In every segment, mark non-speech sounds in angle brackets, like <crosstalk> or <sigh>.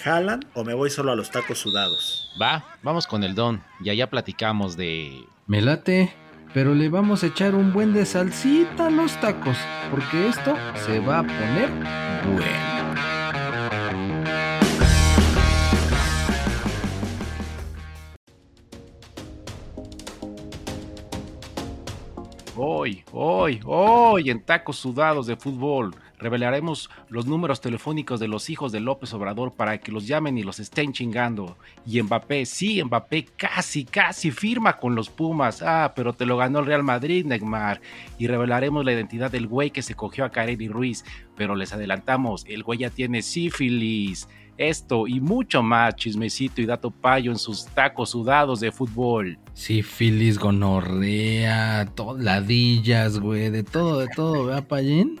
jalan o me voy solo a los tacos sudados. Va, vamos con el don y allá platicamos de... Me late, pero le vamos a echar un buen de salsita a los tacos, porque esto se va a poner bueno. Hoy, hoy, hoy en tacos sudados de fútbol revelaremos los números telefónicos de los hijos de López Obrador para que los llamen y los estén chingando. Y Mbappé, sí, Mbappé casi, casi firma con los Pumas. Ah, pero te lo ganó el Real Madrid, Neymar. Y revelaremos la identidad del güey que se cogió a Kareli Ruiz. Pero les adelantamos, el güey ya tiene sífilis. Esto y mucho más chismecito y dato payo en sus tacos sudados de fútbol. Sífilis, gonorrea, ladillas, güey, de todo, de todo, ¿verdad, Payín?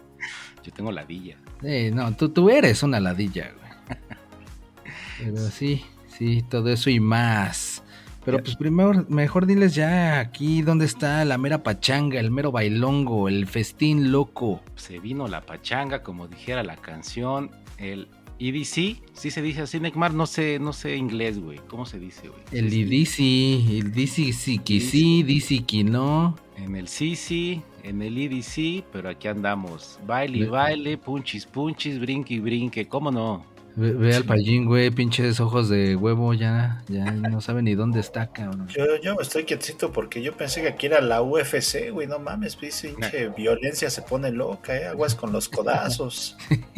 Yo tengo ladilla. Eh, no, tú, tú eres una ladilla, güey. <laughs> Pero sí, sí, todo eso y más. Pero pues primero, mejor diles ya aquí dónde está la mera pachanga, el mero bailongo, el festín loco. Se vino la pachanga, como dijera la canción. El EDC, sí se dice así, Neymar, no sé, no sé inglés, güey. ¿Cómo se dice, güey? El. IDC, el DC sí que sí, DC que no. En el CC, en el EDC, pero aquí andamos. Baile y baile, punchis, punchis, brinque y brinque, ¿cómo no? Ve, ve al payín, güey, pinches ojos de huevo, ya, ya no sabe ni dónde está, cabrón. Yo, yo estoy quietito porque yo pensé que aquí era la UFC, güey. No mames, pinche pinche violencia se pone loca, ¿eh? Aguas con los codazos. <laughs>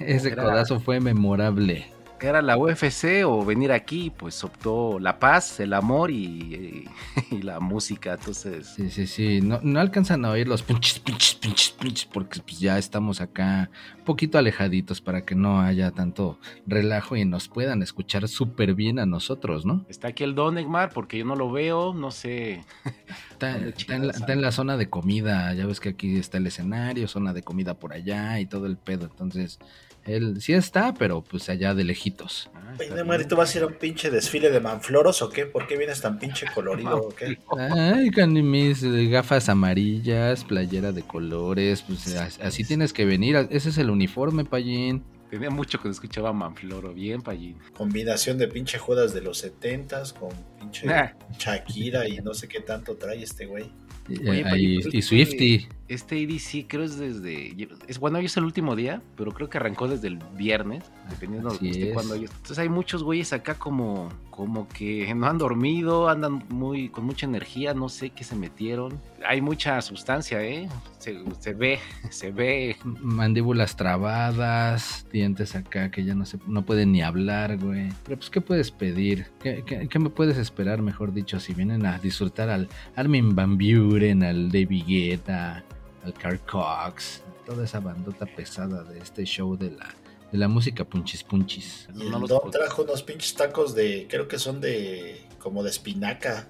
Ese Era- codazo fue memorable. ¿Era la UFC o venir aquí? Pues optó la paz, el amor y, y la música, entonces... Sí, sí, sí. No, no alcanzan a oír los pinches, pinches, pinches, pinches, porque pues ya estamos acá un poquito alejaditos para que no haya tanto relajo y nos puedan escuchar súper bien a nosotros, ¿no? Está aquí el Don Neymar porque yo no lo veo, no sé. <laughs> Está, ¿Dónde está en la, chingados está en la zona de comida, ya ves que aquí está el escenario, zona de comida por allá y todo el pedo. Entonces, él sí está, pero pues allá de lejitos. Ah, ¿y bien. tú vas a ir a un pinche desfile de manfloros o qué? ¿Por qué vienes tan pinche colorido o qué? Ay, con mis eh, gafas amarillas, playera de colores, pues as- así tienes que venir. Ese es el uniforme, Payín. Tenía mucho que no escuchaba Manfloro, bien, Pallín. Combinación de pinche jodas de los setentas con pinche Ah. Shakira y no sé qué tanto trae este güey. Y, Oye, eh, Payín, y- pues, y Swifty. Este EDC creo es desde. Es, bueno, hoy es el último día, pero creo que arrancó desde el viernes, dependiendo Así de es. cuándo. Entonces hay muchos güeyes acá como, como que no han dormido, andan muy con mucha energía, no sé qué se metieron. Hay mucha sustancia, ¿eh? Se, se ve, <laughs> se ve. Mandíbulas trabadas, dientes acá que ya no se no pueden ni hablar, güey. Pero pues, ¿qué puedes pedir? ¿Qué, qué- qué me puedes esperar, mejor dicho, si vienen a disfrutar al Armin Van Buren, al David Guetta, al Carl Cox, toda esa bandota pesada de este show de la, de la música punchis punchis. Y No Don trajo unos pinches tacos de, creo que son de, como de espinaca.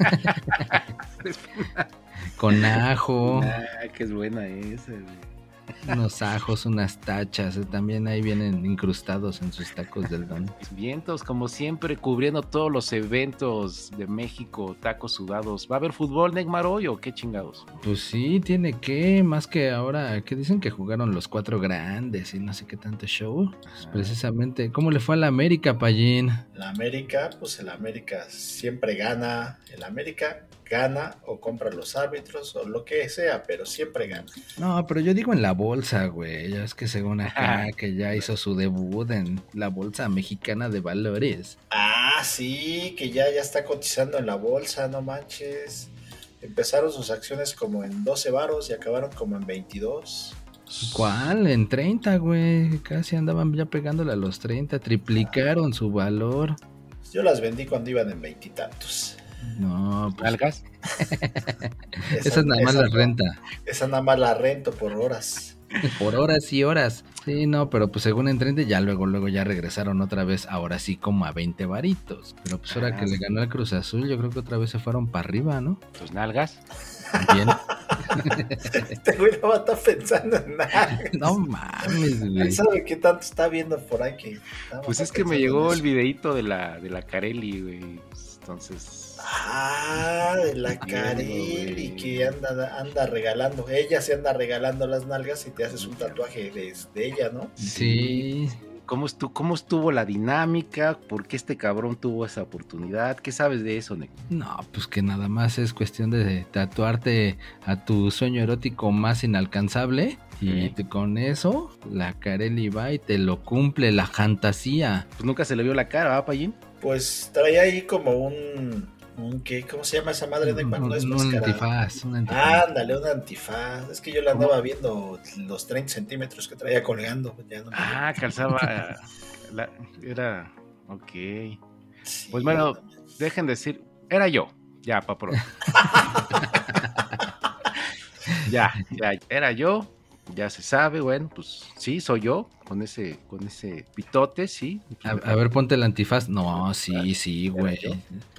<laughs> Con ajo, Ah, qué es buena esa, güey. Unos ajos, unas tachas, eh, también ahí vienen incrustados en sus tacos del don. Vientos, como siempre, cubriendo todos los eventos de México, tacos sudados. ¿Va a haber fútbol, Neymar, hoy o qué chingados? Pues sí, tiene que, más que ahora, que dicen que jugaron los cuatro grandes y no sé qué tanto show. Pues precisamente, ¿cómo le fue a la América, Payín? La América, pues el América siempre gana. El América gana o compra los árbitros o lo que sea, pero siempre gana. No, pero yo digo en la bolsa, güey. Ya es que según <laughs> acá, que ya hizo su debut en la bolsa mexicana de valores. Ah, sí, que ya, ya está cotizando en la bolsa, no manches. Empezaron sus acciones como en 12 varos y acabaron como en 22. ¿Cuál? En 30, güey. Casi andaban ya pegándole a los 30. Triplicaron su valor. Yo las vendí cuando iban en veintitantos. No, pues ¿Nalgas? <laughs> esa es nada más la renta. Esa nada más la rento por horas. Por horas y horas. Sí, no, pero pues según en Trende ya luego, luego ya regresaron otra vez, ahora sí como a 20 varitos. Pero pues ahora Ah, que le ganó el Cruz Azul, yo creo que otra vez se fueron para arriba, ¿no? Tus nalgas. Bien. <laughs> Este güey no va a estar pensando en nada. <laughs> no mames, güey. ¿Quién sabe qué tanto está viendo por ahí que nada Pues es que me llegó el eso? videíto de la, de la Carelli, güey. Entonces. Ah, de la Carelli güey. que anda, anda regalando. Ella se anda regalando las nalgas y te haces un tatuaje de, de ella, ¿no? Sí. ¿Cómo estuvo, ¿Cómo estuvo la dinámica? ¿Por qué este cabrón tuvo esa oportunidad? ¿Qué sabes de eso, Nick? No, pues que nada más es cuestión de tatuarte a tu sueño erótico más inalcanzable. Y con eso, la Carelli va y te lo cumple, la fantasía. Pues nunca se le vio la cara, ¿va, Payín? Pues traía ahí como un. Un ¿qué? ¿Cómo se llama esa madre de Un, cuando es un antifaz, un antifaz. Ándale, un antifaz. Es que yo le andaba viendo los 30 centímetros que traía colgando. ya no me- Ah, calzaba. <laughs> la- era. Ok. Sí, pues bueno. no mames. Dejen de decir. Era yo. Ya, pa' pronto. <laughs> <laughs> ya, ya, era yo. Ya se sabe, bueno, pues sí, soy yo. Con ese, con ese pitote, sí. A, a ver, ponte el antifaz. No, sí, sí, güey.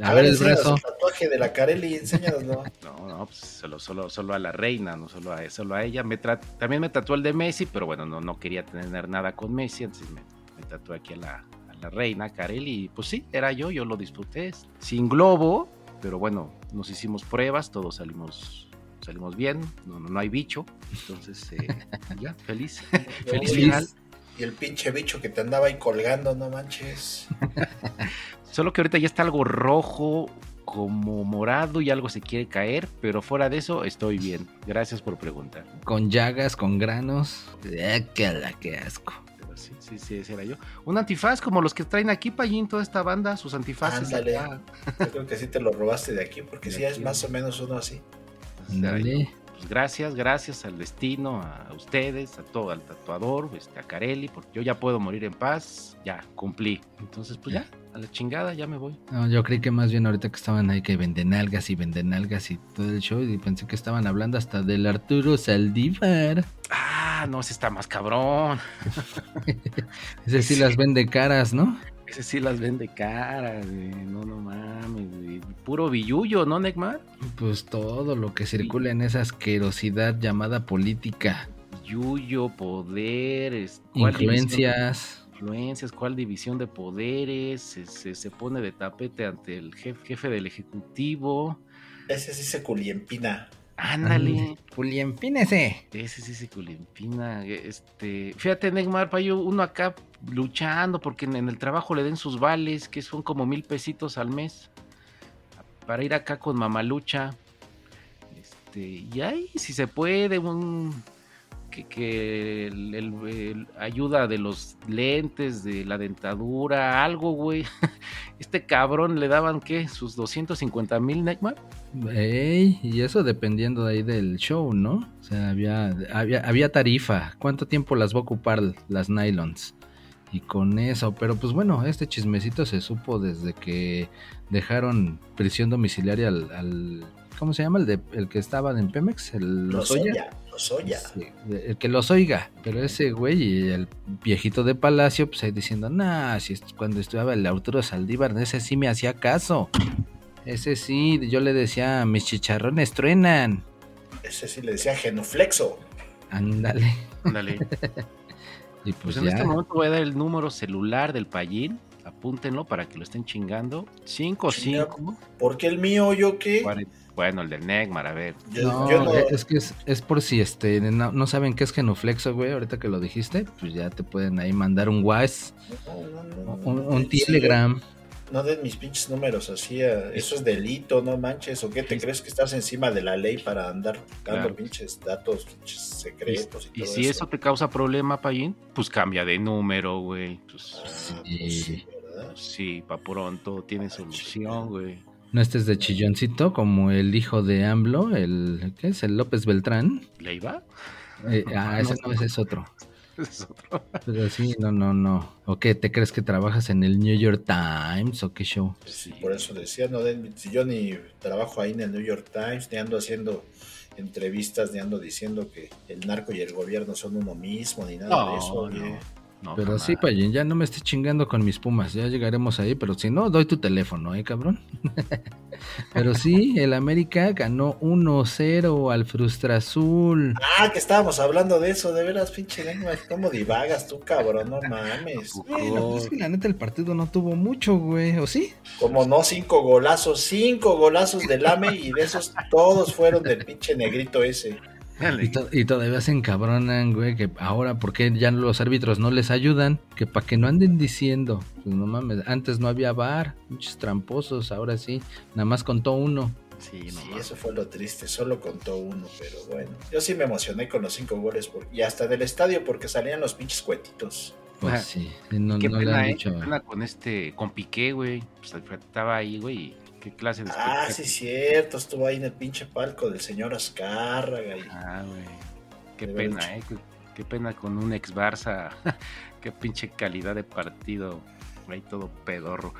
A ver el enséñanos brazo. el tatuaje de la Carelli, enséñanoslo. <laughs> No, no, pues solo, solo, solo a la reina, no solo a, solo a ella. Me también me tatuó el de Messi, pero bueno, no, no quería tener nada con Messi, entonces me, me tatué aquí a la, a la reina, Carelli, pues sí, era yo, yo lo disfruté. Sin globo, pero bueno, nos hicimos pruebas, todos salimos salimos bien, no, no, no hay bicho, entonces eh, <laughs> ya, feliz, feliz final. Y el pinche bicho que te andaba ahí colgando, no manches. <laughs> Solo que ahorita ya está algo rojo, como morado y algo se quiere caer, pero fuera de eso estoy bien. Gracias por preguntar. Con llagas, con granos. Eh, qué la qué asco. Pero sí, sí, sí, ese era yo. Un antifaz como los que traen aquí, Payín, toda esta banda, sus antifaces. Ándale. Yo creo que sí te lo robaste de aquí, porque De sí es más o menos uno así. Dale. Pues gracias, gracias al destino, a ustedes, a todo, al tatuador, este, a Carelli, porque yo ya puedo morir en paz, ya, cumplí. Entonces, pues ya, a la chingada, ya me voy. No, yo creí que más bien ahorita que estaban ahí que venden algas y venden algas y todo el show y pensé que estaban hablando hasta del Arturo Saldívar. Ah, no, ese está más cabrón. <laughs> Ese sí las vende caras, ¿no? Ese sí las vende caras, güey. No, no mames, güey. Puro billuyo, ¿no, Neymar? Pues todo lo que circula en esa asquerosidad llamada política. Yuyo, poderes. Influencias. influencias, cuál división de poderes, se, se- se pone de tapete ante el jefe, jefe del ejecutivo. Ese sí se culiempina. Ándale, Julián, pínese. ese sí se culimpina. Este, fíjate, Neymar, payo, uno acá luchando porque en, el trabajo le den sus vales, que son como mil pesitos al mes, para ir acá con mamalucha. Este, y ahí, si se puede, un que, que el, ayuda de los lentes, de la dentadura, algo, güey. <laughs> Este cabrón le daban, ¿qué? Sus 250 mil, Neymar. Ey, y eso dependiendo de ahí del show, ¿no? O sea, había, había, había tarifa. ¿Cuánto tiempo las va a ocupar las nylons? Y con eso, pero pues bueno, este chismecito se supo desde que dejaron prisión domiciliaria al, al- ¿cómo se llama? El de el que estaba en Pemex, el Lozoya. Lozoya. Sí, el que los oiga, pero ese güey y el viejito de Palacio, pues ahí diciendo, nah, si es- cuando estudiaba el Arturo Saldívar, ese sí me hacía caso. Ese sí, yo le decía, mis chicharrones truenan. Ese sí le decía genuflexo. Ándale. Ándale. <laughs> Y Pues pues, en ya. este momento voy a dar el número celular del Payín. Apúntenlo para que lo estén chingando. 55 ¿Por qué el mío, yo qué? 40. Bueno, el del Negmar, a ver. Yo No, yo no- es que es, es por si este no, no saben qué es genuflexo, güey. Ahorita que lo dijiste, pues ya te pueden ahí mandar un WhatsApp, un, sí, Telegram. No den mis pinches números así. a- Eso es delito, no manches. ¿O qué te crees que estás encima de la ley para andar dando Claro. pinches datos, pinches secretos y, Y todo si eso te causa problema, Payín, pues cambia de número, güey. Pues, Ah, Sí. pues sí, sí, pa' pronto, tiene solución, güey. No estés de chilloncito como el hijo de AMLO, el ¿qué es? El López Beltrán. ¿Le iba? Eh, <laughs> ah, No, ese no. no, ese es otro. <laughs> Es otro. Pero sí, no, no, no. ¿O qué? ¿Te crees que trabajas en el New York Times o qué show? Sí, por eso decía, no si yo ni trabajo ahí en el New York Times, ni ando haciendo entrevistas ni ando diciendo que el narco y el gobierno son uno mismo ni nada de eso. No. No. Pero jamás. sí, Payín, ya no me estés chingando con mis pumas, ya llegaremos ahí, pero si no, doy tu teléfono, ¿eh, cabrón? <laughs> pero sí, el América ganó 1-0 al Frustra Azul. Ah, que estábamos hablando de eso, de veras, pinche lengua, ¿cómo divagas tú, cabrón? No mames. Bueno, pues es que la neta el partido no tuvo mucho, güey, ¿o sí? Como no, cinco golazos, cinco golazos del AME y de esos todos fueron del pinche negrito ese. Y, to- y todavía se encabronan, güey, que ahora, ¿por qué ya los árbitros no les ayudan? Que para que no anden diciendo, pues no mames, antes no había bar, muchos tramposos, ahora sí, nada más contó uno. Sí, no Sí, eso fue lo triste, solo contó uno, pero bueno. Yo sí me emocioné con los cinco goles por- y hasta del estadio porque salían los pinches cuetitos. Pues sí, no, qué no le pena, han eh, dicho. qué pena con este, con Piqué, güey. Pues estaba ahí, güey. Qué clase de Ah, sí, cierto, estuvo ahí en el pinche palco del señor Azcárraga. Y... Ah, güey. Qué pena, eh. Qué, qué pena con un ex Barça. <laughs> qué pinche calidad de partido. Ahí todo pedorro.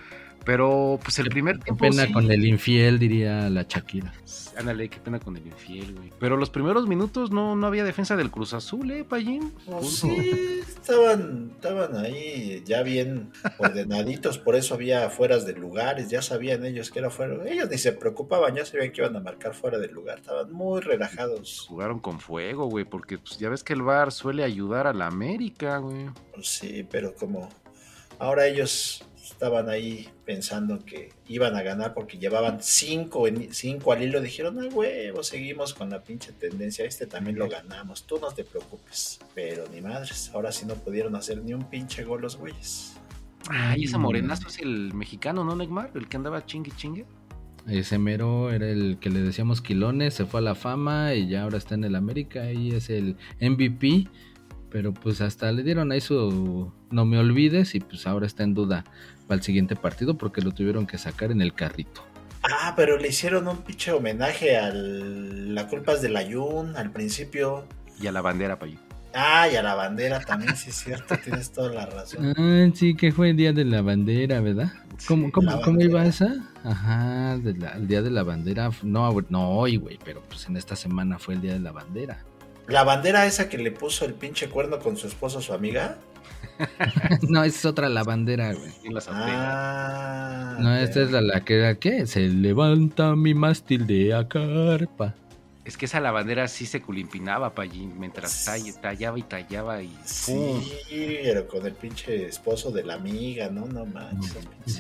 Pero, pues el primer Qué tiempo. pena sí. con el infiel, diría la Shakira. Ándale, qué pena con el infiel, güey. Pero los primeros minutos no, no había defensa del Cruz Azul, ¿eh, Payín? Pues sí, estaban, estaban ahí ya bien ordenaditos, por eso había fueras de lugares, ya sabían ellos que era fuera. Ellos ni se preocupaban, ya sabían que iban a marcar fuera del lugar, estaban muy relajados. Jugaron con fuego, güey, porque pues, ya ves que el VAR suele ayudar a la América, güey. Pues sí, pero como ahora ellos estaban ahí pensando que iban a ganar porque llevaban cinco, en- cinco al hilo, dijeron, ay huevo, seguimos con la pinche tendencia, este también lo ganamos, tú no te preocupes. Pero ni madres, ahora sí no pudieron hacer ni un pinche gol los güeyes. Ay, ese morenazo es el mexicano, ¿no, Neymar? El que andaba chingue chingue. Ese mero era el que le decíamos Quilones, se fue a la fama y ya ahora está en el América y es el MVP. Pero pues hasta le dieron ahí su no me olvides y pues ahora está en duda para el siguiente partido porque lo tuvieron que sacar en el carrito. Ah, pero le hicieron un pinche homenaje al La culpa es del Ayun al principio. Y a la bandera, Payín. Ah, y a la bandera también, sí es cierito, <laughs> tienes toda la razón. Ah, sí, que fue el día de la bandera, ¿verdad? ¿Cómo, Sí, cómo, cómo iba esa? Ajá, de la- el día de la bandera. No, no hoy, güey, pero pues en esta semana fue el día de la bandera. La bandera esa que le puso el pinche cuerno con su esposo, su amiga. <laughs> no, esa es otra la bandera, güey. Ah. No, esta es la, la que era, ¿qué? Se levanta mi mástil de acarpa. Es que esa lavandera sí se culimpinaba, Payín, mientras tall- tallaba y tallaba y ¡pum! Sí, pero con el pinche esposo de la amiga, no, no manches, Mm, esas pinches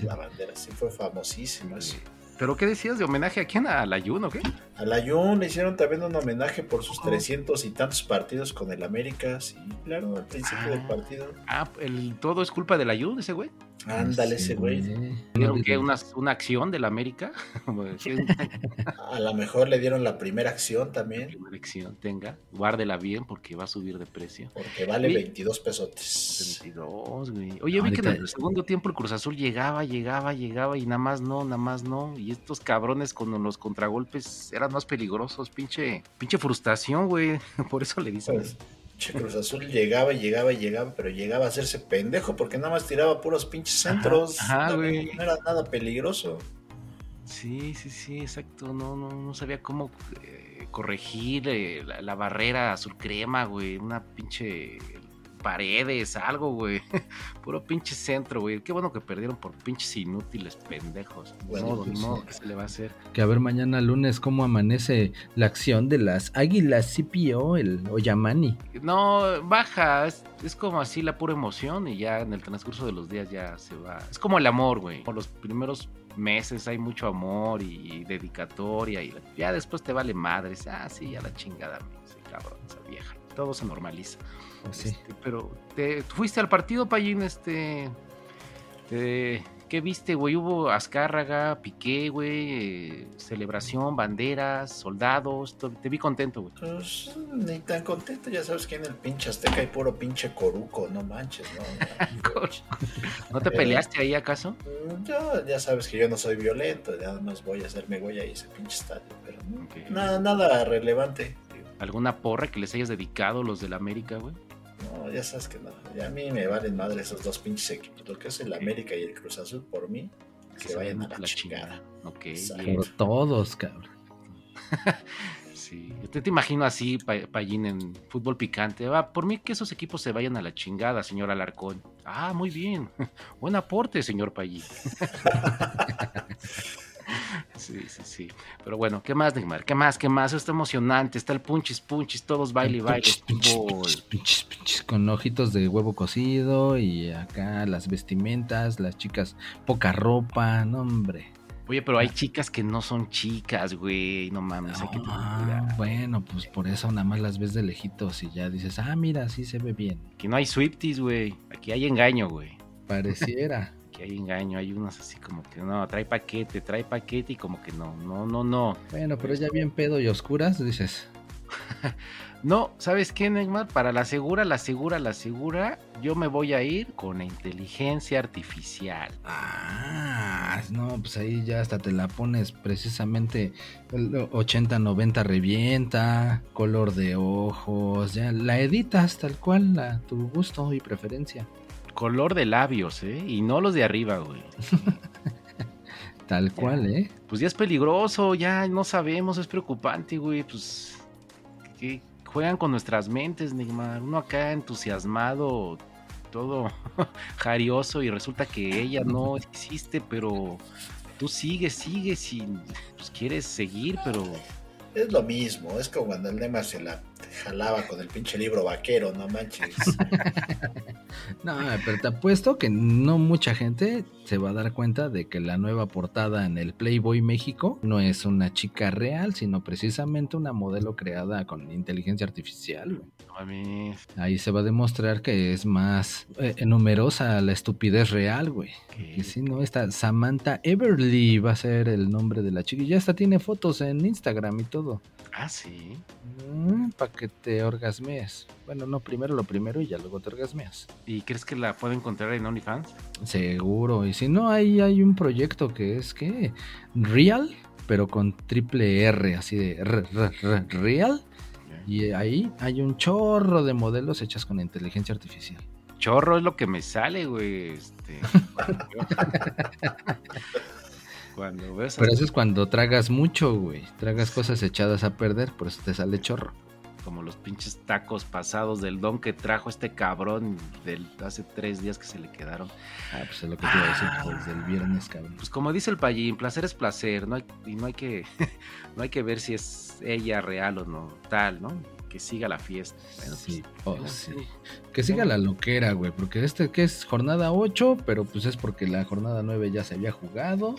sí. sí fue famosísimo eso. ¿Pero qué decías de homenaje a quién? ¿Al ayuno o qué? A la Jun le hicieron también un homenaje por sus 300 y tantos partidos con el América, sí, claro, al principio Ah. del partido. Ah, el, todo es culpa del ayuno, ese güey. Ándale Sí, ese güey. ¿Vieron que una, una acción del América? <laughs> ¿Qué A lo mejor le dieron la primera acción también, primera acción tenga? Guárdela bien porque va a subir de precio. porque vale Sí. 22 pesotes. 22, güey. Oye, vi que en el segundo tiempo el Cruz Azul llegaba, llegaba, llegaba y nada más no, nada más no. Y estos cabrones con los contragolpes eran más peligrosos. Pinche, pinche frustración, güey. <laughs> Por eso le dicen. Pues, Che, Cruz Azul llegaba y llegaba y llegaba, pero llegaba a hacerse pendejo porque nada más tiraba puros pinches centros. ajá, no, güey. no era nada peligroso. Sí, sí, sí, exacto. No, no, no sabía cómo eh, corregir eh, la, la barrera azul crema, güey. Una pinche paredes, algo, güey. <laughs> Puro pinche centro, güey. Qué bueno que perdieron por pinches inútiles pendejos. Bueno, modo, pues. ¿qué se le va a hacer? Que a ver mañana lunes cómo amanece la acción de las águilas CPO, el Oyamani. No, baja, es, es como así la pura emoción y ya en el transcurso de los días ya se va. Es como el amor, güey. Por los primeros meses hay mucho amor y, dedicatoria y ya después te vale madres. Ah, sí, ya la chingada, sí, cabrón, esa vieja. Todo se normaliza. Pues sí. Este, pero, ¿te fuiste al partido, Payín? Este, eh, ¿Qué viste, güey? Hubo Azcárraga, Piqué, güey, eh, celebración, banderas, soldados. to- Te vi contento, güey. Pues ni tan contento, ya sabes que en el pinche Azteca hay puro pinche coruco, no manches, ¿no? <laughs> ¿No te Pero- peleaste ahí acaso? Mm, Yo, ya sabes que yo no soy violento, ya más voy a hacerme güey ahí ese pinche estadio, pero no, Ok. nada, nada relevante. ¿Alguna porra que les hayas dedicado los del América, güey? No, ya sabes que no. Y a mí me valen madre esos dos pinches equipos. Lo que es el América y el Cruz Azul, por mí, que, vayan a la, chingada. Ok, Exacto. bien. Por todos, cabrón. <laughs> Sí, yo te, te imagino así, Pa- Payín, en fútbol picante. Va, por mí que esos equipos se vayan a la chingada, señor Alarcón. Ah, muy bien. <laughs> Buen aporte, señor Payín. <laughs> Sí, sí, sí. Pero bueno, ¿qué más, Neymar? ¿Qué más? ¿Qué más? Está emocionante. Está el punchis, punchis, todos baile y baile. Fútbol. pinches, pinches, pinches, con ojitos de huevo cocido y acá las vestimentas, las chicas poca ropa, no hombre. Oye, pero hay chicas que no son chicas, güey. No mames, hay que Ah, bueno, pues por eso nada más las ves de lejitos y ya dices, ah, mira, sí se ve bien. Aquí no hay Swifties, güey. Aquí hay engaño, güey. Pareciera. Aquí hay engaño. Hay unos así como que no, trae paquete, trae paquete y como que no, no, no, no. bueno, pero ya bien pedo y oscuras, dices. <laughs> No, ¿sabes qué, Neymar? Para la segura, la segura, la segura, yo me voy a ir con la inteligencia artificial. Ah, no, pues ahí ya hasta te la pones precisamente el 80-90 revienta, color de ojos, ya la editas tal cual a tu gusto y preferencia. Color de labios, ¿eh? Y no los de arriba, güey. <laughs> Tal cual, ¿eh? Pues ya es peligroso, ya no sabemos, es preocupante, güey. Pues que juegan con nuestras mentes, Neymar. Uno acá entusiasmado, todo <laughs> jarioso y resulta que ella no <laughs> existe, pero tú sigues, sigues y pues quieres seguir, pero Es lo mismo, es como cuando el Neymar se la jalaba con el pinche libro vaquero, no manches. No, pero te apuesto que no mucha gente se va a dar cuenta de que la nueva portada en el Playboy México no es una chica real, sino precisamente una modelo creada con inteligencia artificial. güey. Ahí se va a demostrar que es más eh, numerosa la estupidez real, güey. que- si no, esta Samantha Everly va a ser el nombre de la chica. Y ya hasta tiene fotos en Instagram y todo. Ah, sí. para que te orgasmees. Bueno, no, primero lo primero y ya luego te orgasmeas. ¿Y crees que la puedo encontrar en OnlyFans? Seguro. Y si no, ahí hay un proyecto que es que Real, pero con triple R, así de R, R, R, Real. Y ahí hay un chorro de modelos hechas con inteligencia artificial. Chorro es lo que me sale, güey. Este. <laughs> Cuando ves Pero eso es cuando tragas mucho, güey. Tragas cosas echadas a perder, por eso te sale chorro. Como los pinches tacos pasados del don que trajo este cabrón del hace tres días que se le quedaron. Ah, pues es lo que te iba a decir pues, del viernes, cabrón. Pues como dice el payín, placer es placer, no hay, y no hay que <laughs> no hay que ver si es ella real o no, tal, ¿no? Que siga la fiesta. Bueno, Sí, pues, oh, sí. Que siga la loquera, güey, porque este que es jornada 8, pero pues es porque la jornada 9 ya se había jugado.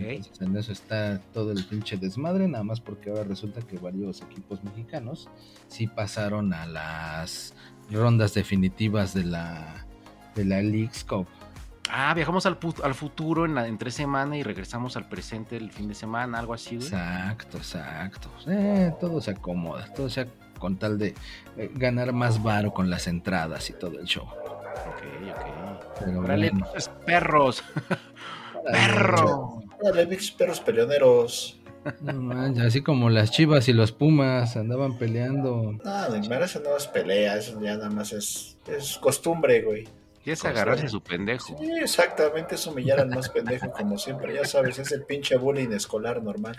Entonces, en eso está todo el pinche desmadre, nada más porque ahora resulta que varios equipos mexicanos sí pasaron a las rondas definitivas de la de la League's Cup. Ah, viajamos al, al futuro en, la, en tres semanas y regresamos al presente el fin de semana, algo así, güey. Exacto, exacto. Eh, todo se acomoda, todo se con tal de eh, ganar más varo con las entradas y todo el show. Ok, ok. Pero Órale, bueno, perros. <laughs> Perro. Órale, pinches perros peleoneros. no manches, así como las Chivas y los Pumas andaban peleando. No, Neymar, eso no es pelea, eso ya nada más es, es costumbre, güey. Y es agarrarse a su pendejo. Sí, exactamente, es humillar al más pendejo, como siempre, ya sabes, es el pinche bullying escolar normal.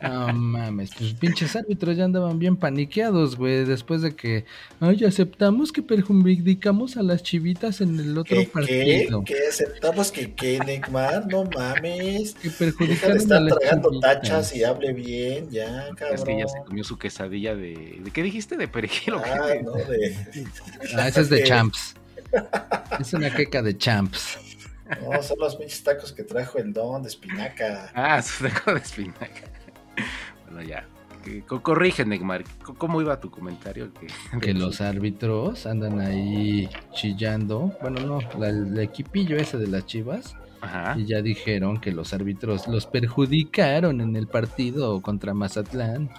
No mames, pues pinches árbitros ya andaban bien paniqueados, güey, después de que, ay, aceptamos que perjudicamos a las chivitas en el otro ¿Qué, qué? partido. ¿Qué aceptamos que qué, Neymar? No mames. Que Deja de perjudicaron a estar las tragando chivitas. tachas y hable bien, ya, cabrón. Es que ya se comió su quesadilla de. ¿De qué dijiste? ¿De perejil o qué? Ah, no, de... Ah, esa es de <laughs> champs. Es una queca de champs. No, son los pinches tacos que trajo el don de espinaca. Ah, su taco de espinaca. Bueno, ya. Corrige, Neymar. ¿Cómo iba tu comentario? Que, Que los árbitros andan ahí chillando. Bueno, no, la- el equipillo ese de las chivas. Ajá. Y ya dijeron que los árbitros los perjudicaron en el partido contra Mazatlán.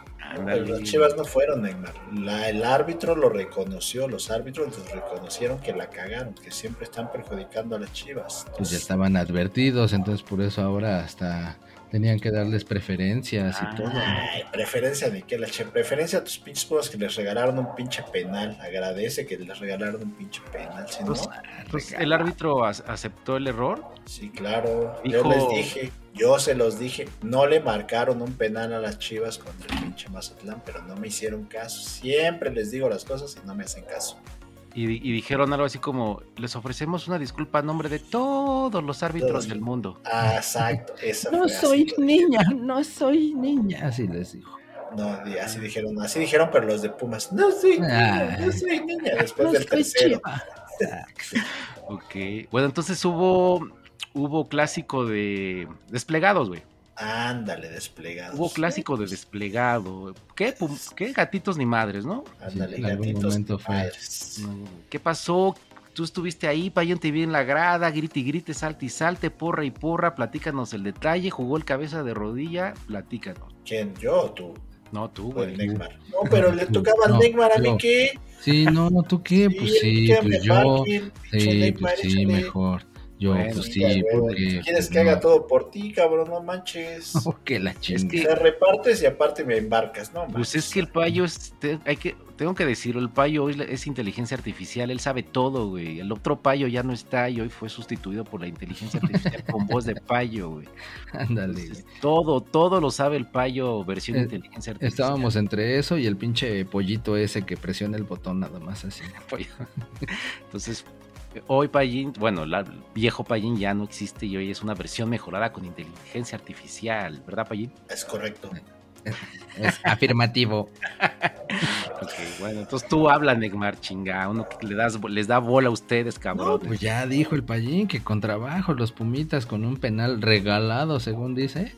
Pero las chivas no fueron, Neymar. La- el árbitro lo reconoció, los árbitros los reconocieron que la cagaron, que siempre están perjudicando a las chivas. Pues ya estaban advertidos, entonces por eso ahora hasta Tenían que darles preferencias y Ah. todo. Ay, preferencia de qué, la che, preferencia a tus pinches pumas que les regalaron un pinche penal. Agradece que les regalaron un pinche penal, si no. Entonces, entonces, ¿el árbitro ac- aceptó el error? Sí, claro. Dijo- Yo les dije, yo se los dije, no le marcaron un penal a las Chivas contra el pinche Mazatlán, pero no me hicieron caso. Siempre les digo las cosas y no me hacen caso. Y, y dijeron algo así como, les ofrecemos una disculpa a nombre de todos los árbitros Todos. del mundo. Ah, exacto, esa No soy niña, no soy niña. Así les dijo. No, así dijeron, así dijeron, pero los de Pumas, no soy niña, no Ay. soy niña, después No del soy tercero. chiva. Ok. Bueno, entonces hubo, hubo clásico de desplegados, güey. Ándale, desplegados. Hubo clásico de desplegado. ¿Qué, pum- qué gatitos ni madres, no? Ándale, Sí, gatitos momento fue. padres. ¿Qué pasó? Tú estuviste ahí, Payón te vi en la grada, grite y grite, salte y salte, porra y porra, platícanos el detalle, jugó el cabeza de rodilla, platícanos. ¿Quién? ¿Yo o tú? No, tú, O el güey. Neymar. No, pero le <laughs> tocaba al No, Neymar, ¿a mí qué? Sí, no, no, ¿tú qué? Pues sí, pues yo. Sí, Neymar, pues sí, échale. mejor. Yo, Bueno, pues Sí, porque. ¿Quieres pues, que haga todo por ti, cabrón? No manches. <laughs> Porque la chinga. que- Te repartes y aparte me embarcas, ¿no? Pues es que el payo es, te- hay que, tengo que decirlo, el payo hoy es inteligencia artificial, él sabe todo, güey. El otro payo ya no está y hoy fue sustituido por la inteligencia artificial con voz de payo, güey. <laughs> Ándale. Todo, todo lo sabe el payo versión Eh, inteligencia artificial. Estábamos entre eso y el pinche pollito ese que presiona el botón nada más así. <laughs> Entonces, hoy Payín, bueno, el viejo Payín ya no existe y hoy es una versión mejorada con inteligencia artificial, ¿verdad, Payín? Es correcto. Es afirmativo. <laughs> Ok, bueno, entonces tú habla, Neymar, chinga, uno que le das, les da bola a ustedes, cabrón. Pues ya dijo el payín que con trabajo los Pumitas con un penal regalado, según dice.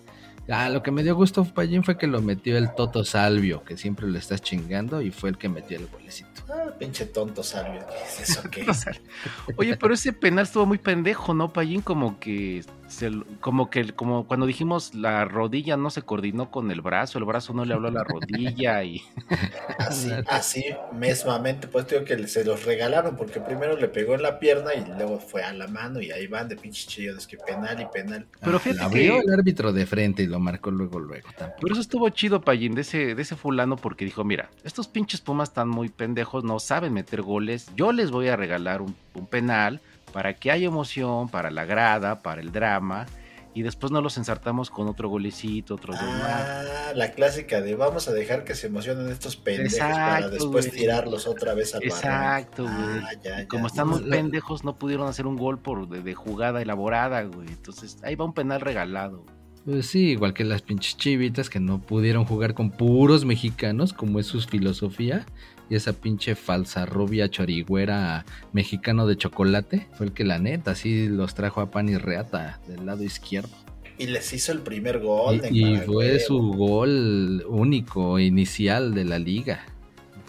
Ah, lo que me dio gusto, Payín, fue que lo metió el Toto Salvio, que siempre lo estás chingando, y fue el que metió el golecito. Ah, pinche tonto Salvio. ¿Qué es eso qué? <laughs> Oye, pero ese penal estuvo muy pendejo, ¿no, Payín? Como que, se, como que, como cuando dijimos la rodilla no se coordinó con el brazo, el brazo no le habló a la rodilla y... <laughs> Así, así mesmamente, pues digo que se los regalaron porque primero le pegó en la pierna y luego fue a la mano y ahí van de pinches chillones que penal y penal. Pero Ah, fíjate la abrió que- el árbitro de frente y lo marcó luego, luego. tampoco. Pero eso estuvo chido, Payín, de ese, de ese fulano, porque dijo, mira, estos pinches Pumas están muy pendejos, no saben meter goles, yo les voy a regalar un, un penal para que haya emoción, para la grada, para el drama, y después no los ensartamos con otro golecito, otro gol más. Ah, la clásica de vamos a dejar que se emocionen estos pendejos para después güey. tirarlos otra vez al. Exacto, güey. Ah, ya, Y ya. como están muy pendejos, no pudieron hacer un gol por de, de jugada elaborada, güey. Entonces, ahí va un penal regalado. Pues sí, igual que las pinches chivitas que no pudieron jugar con puros mexicanos, como es su filosofía. Y esa pinche falsa rubia chorigüera mexicano de chocolate fue el que la neta sí los trajo a pan y reata del lado izquierdo. Y les hizo el primer gol. Y, fue su gol único, inicial de la liga.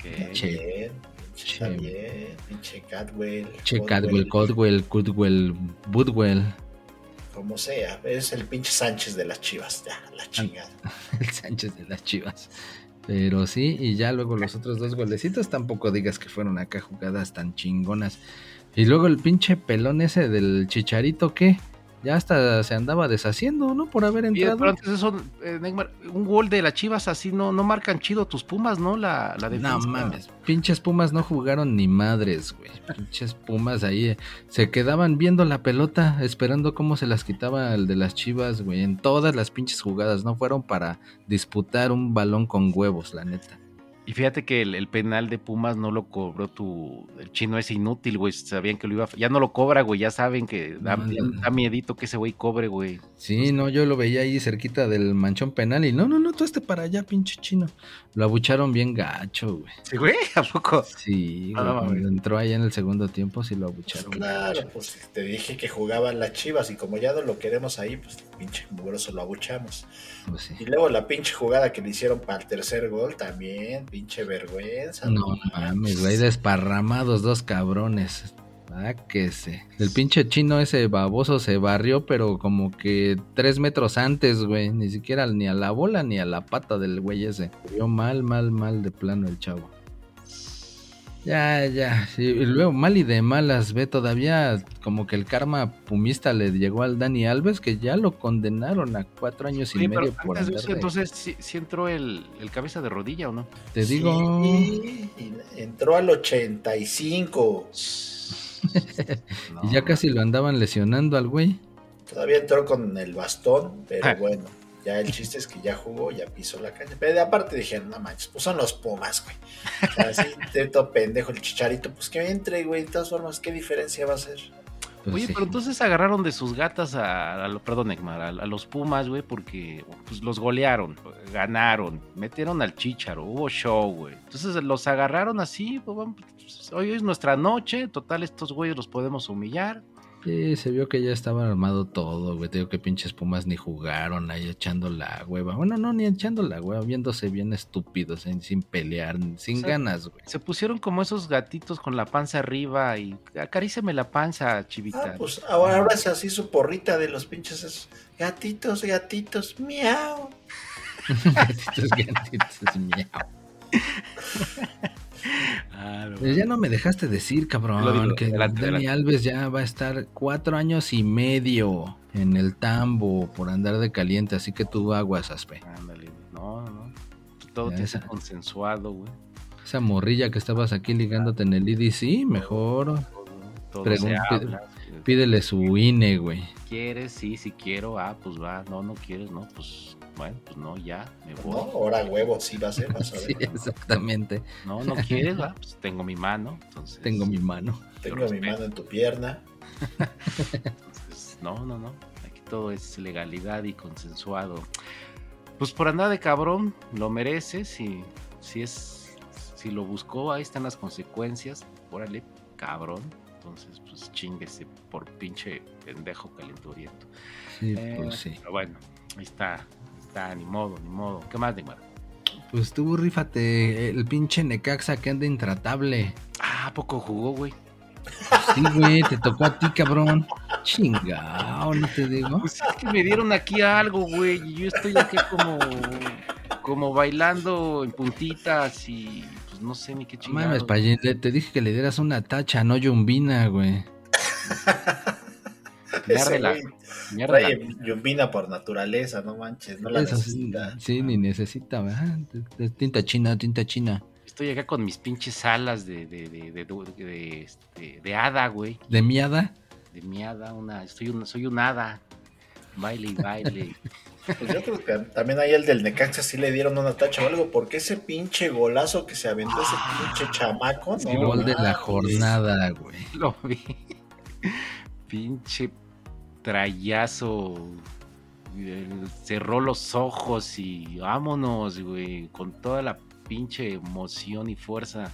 Muy Che. bien, pinche Che. bien, pinche Cadwell. Che, Codwell, Cadwell, Codwell, Cudwell, Budwell, Como sea, es el pinche Sánchez de las chivas, ya, Ah. la chingada. <laughs> el Sánchez de las Chivas. Pero sí, y ya luego los otros dos golecitos tampoco digas que fueron acá jugadas tan chingonas. Y luego el pinche pelón ese del chicharito que ya hasta se andaba deshaciendo, ¿no? Por haber Y, entrado. pero antes de eso, eh, Neymar, un gol de las Chivas así no, no marcan chido tus Pumas, ¿no? La, la defensa. No mames, pinches Pumas no jugaron ni madres, güey. Pinches Pumas ahí eh, se quedaban viendo la pelota, esperando cómo se las quitaba el de las Chivas, güey. En todas las pinches jugadas, no fueron para disputar un balón con huevos, la neta. Y fíjate que el, el penal de Pumas no lo cobró tu. El chino es inútil, güey. Sabían que lo iba a. Ya no lo cobra, güey. Ya saben que da, No, no, no. da miedito que ese güey cobre, güey. Sí, no, yo lo veía ahí cerquita del manchón penal y no, no, no, tú este para allá, pinche chino. Lo abucharon bien gacho, güey. Sí, güey, <laughs> ¿a poco? Sí, Ah, güey, cuando entró ahí en el segundo tiempo sí lo abucharon. Claro, gacho. pues te dije que jugaban las chivas y como ya no lo queremos ahí, pues pinche mugroso lo abuchamos. Pues sí. Y luego la pinche jugada que le hicieron para el tercer gol también, pinche vergüenza. No mames, güey, desparramados dos cabrones. Ah, que se. El pinche chino ese baboso se barrió, pero como que tres metros antes, güey. Ni siquiera ni a la bola ni a la pata del güey ese. Vio mal, mal, mal de plano el chavo. Ya, ya. Sí, y luego mal y de malas, ve todavía como que el karma pumista le llegó al Dani Alves, que ya lo condenaron a cuatro años y Oye, medio pero por antes de andar eso, de- entonces, ¿sí, sí entró el, el cabeza de rodilla o no? Te digo. Sí, y entró al 85. <laughs> Y ya casi lo andaban lesionando al güey. Todavía entró con el bastón, pero bueno. Ya el chiste es que ya jugó, ya pisó la calle. Pero de aparte dijeron, no manches, pues son los Pumas, güey. O sea, así <laughs> intento pendejo el chicharito, pues que entre, güey. De todas formas, ¿qué diferencia va a hacer? Pues Oye, sí. pero entonces agarraron de sus gatas a, a lo- perdón, Ekmar, a, a los Pumas, güey, porque pues, los golearon, ganaron, metieron al chicharo, hubo show, güey. Entonces los agarraron así, pues, pues, hoy es nuestra noche, total, estos güeyes los podemos humillar. Sí, se vio que ya estaba armado todo, güey. Te digo que pinches pumas ni jugaron ahí echando la hueva. Bueno, no, ni echando la hueva, viéndose bien estúpidos, sin, sin pelear, sin O sea, ganas, güey. Se pusieron como esos gatitos con la panza arriba y acaríceme la panza, chivita. Ah, pues ahora, ahora es así su porrita de los pinches esos gatitos, gatitos, miau. <laughs> Gatitos, gatitos, miau. <laughs> Ah, no, ya no me dejaste decir, cabrón, digo, que adelante, Dani adelante. Alves ya va a estar cuatro años y medio en el tambo por andar de caliente, así que tú aguas, Aspe. Ándale, no, no. Todo tiene esa- consensuado, güey. Esa morrilla que estabas aquí ligándote en el IDC, mejor Todo, todo se habla. Pídele su INE, güey. ¿Quieres? Sí, sí quiero. Ah, pues va. No, no quieres, no. Pues bueno, pues no, ya, me No, voy. ahora huevo, sí va a ser, vas a <laughs> Sí, ver. exactamente. No, no quieres, ah, pues tengo mi mano. Entonces, Tengo mi mano. Tengo mi respeto. mano en tu pierna. entonces, no, no, no. Aquí todo es legalidad y consensuado. Pues por andar de cabrón, lo merece. Si, si es, si lo buscó, ahí están las consecuencias. Órale, cabrón. Entonces, pues chinguese por pinche pendejo calenturiento. Sí, Eh, pues sí. Pero bueno, ahí está. Está, ni modo, ni modo. ¿Qué más, Neymar? Pues tú, rífate, el pinche Necaxa que anda intratable. Ah, ¿a poco jugó, güey? Sí, güey, te tocó a ti, cabrón. Chingao, no te digo. Pues es que me dieron aquí algo, güey, y yo estoy aquí como, como bailando en puntitas y pues no sé ni qué No chingados. Mames, Payín, te dije que le dieras una tacha, no yumbina, güey. Mierda mierda trae yumbina por naturaleza, no manches, no la Eso sí, ni necesita, tinta china, tinta china. Estoy acá con mis pinches alas de, de, de, de, de- de, este, de hada, güey. ¿De miada? De mi hada, una, soy un, soy un hada. Baile y baile. <laughs> Pues yo creo que también ahí el del Necaxa sí le dieron una tacha o algo, porque ese pinche golazo que se aventó ese pinche chamaco, El no gol de la jornada, güey. <laughs> Lo vi. Pinche trayazo. Cerró los ojos y vámonos, güey. Con toda la pinche emoción y fuerza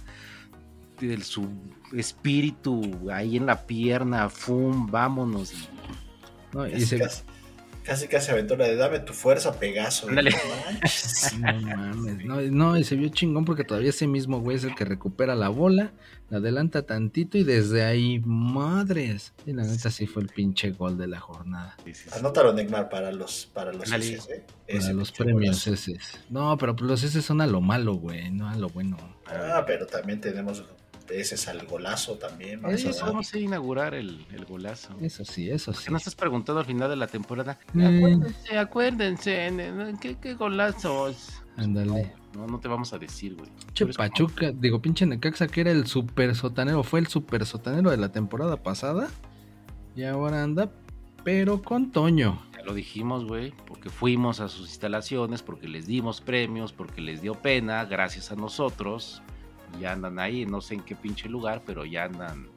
de su espíritu ahí en la pierna. Fum, vámonos. No, y se- casi, casi la de dame tu fuerza, Pegaso. <laughs> No mames, no, no, y se vio chingón porque todavía ese mismo güey es el que recupera la bola, la adelanta tantito y desde ahí, madres. Y la neta sí fue el pinche gol de la jornada. Sí, sí, sí. Anótalo, Neymar, para los, para los ¿eh? Para Ese los premios golazo. ese. No, pero pues los ese son a lo malo, güey, no a lo bueno. Ah, pero también tenemos ese es al golazo también. Vamos Oye, a vamos a inaugurar el, el golazo. Eso sí, eso sí. ¿Qué no estás preguntando al final de la temporada? Mm. Acuérdense, acuérdense, ¿qué, qué golazos? Ándale. No, no te vamos a decir, güey. Che, Tú eres como- Pachuca, digo, pinche Necaxa que era el super sotanero, fue el super sotanero de la temporada pasada. Y ahora anda, pero con Toño. Ya lo dijimos, güey, porque fuimos a sus instalaciones, porque les dimos premios, porque les dio pena, gracias a nosotros. Ya andan ahí, no sé en qué pinche lugar, pero ya andan.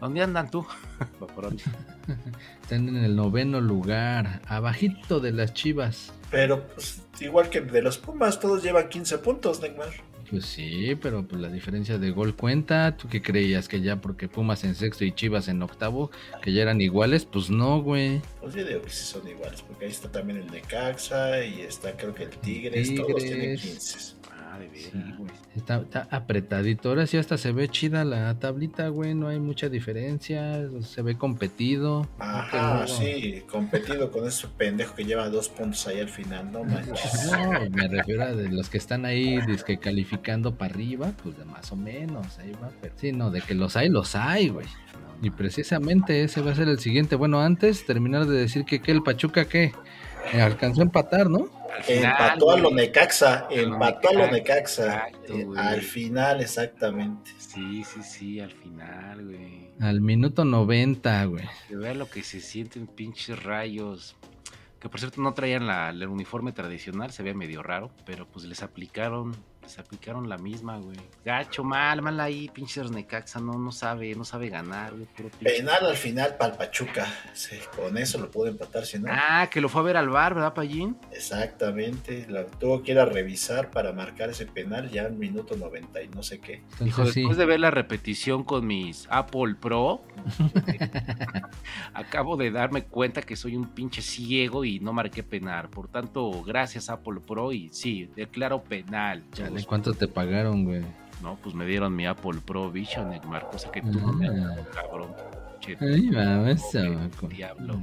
¿Dónde andan tú? <laughs> <laughs> Están en el noveno lugar, abajito de las Chivas. Pero pues igual que de los Pumas, todos llevan 15 puntos, Neymar. Pues sí, pero pues la diferencia de gol cuenta. ¿Tú qué creías? Que ya porque Pumas en sexto y Chivas en octavo, que ya eran iguales, pues no, güey. Pues yo digo que sí son iguales, porque ahí está también el Necaxa y está creo que el Tigres, todos tienen Tigres. 15. Ah, de Sí, veras. güey. Está, está apretadito. Ahora sí hasta se ve chida la tablita, güey. No hay mucha diferencia. Se ve competido. Ajá, No, sí, competido con ese pendejo que lleva dos puntos ahí al final, no manches. <laughs> No, me refiero a de los que están ahí dizque calificando para arriba, pues de más o menos, ahí va. Pero sí, no, de que los hay, los hay, güey. Y precisamente ese va a ser el siguiente. Bueno, antes terminar de decir que, que el Pachuca, ¿qué? Eh, alcanzó a empatar, ¿no? Al final, Empató a lo. Necaxa, empató a lo Necaxa, exacto, Eh, al final, exactamente. Sí, sí, sí, al final, güey. Al minuto 90, güey. Que vea lo que se sienten pinches rayos. Que por cierto no traían la, el uniforme tradicional, se veía medio raro, pero pues les aplicaron, les aplicaron la misma, güey. Gacho, mal, mal ahí, pinches Necaxa, no, no sabe, no sabe ganar, güey. puro pinche- Penal al final para el Pachuca. Sí, con eso lo pudo empatar, si no. Ah, que lo fue a ver al bar, ¿verdad, Pallín? Exactamente. La tuvo que ir a revisar para marcar ese penal ya en minuto 90 y no sé qué. Entonces Hijo, sí. después de ver la repetición con mis Apple Pro, <laughs> acabo de darme cuenta que soy un pinche ciego y no marqué penal. Por tanto, gracias Apple Pro y sí, declaro penal. Chale, chavos. ¿cuánto te pagaron, güey? No, pues me dieron mi Apple Pro Vision, Neymar, cosa que tú no me has Ah. dado, cabrón. Ay, chamaco. diablo.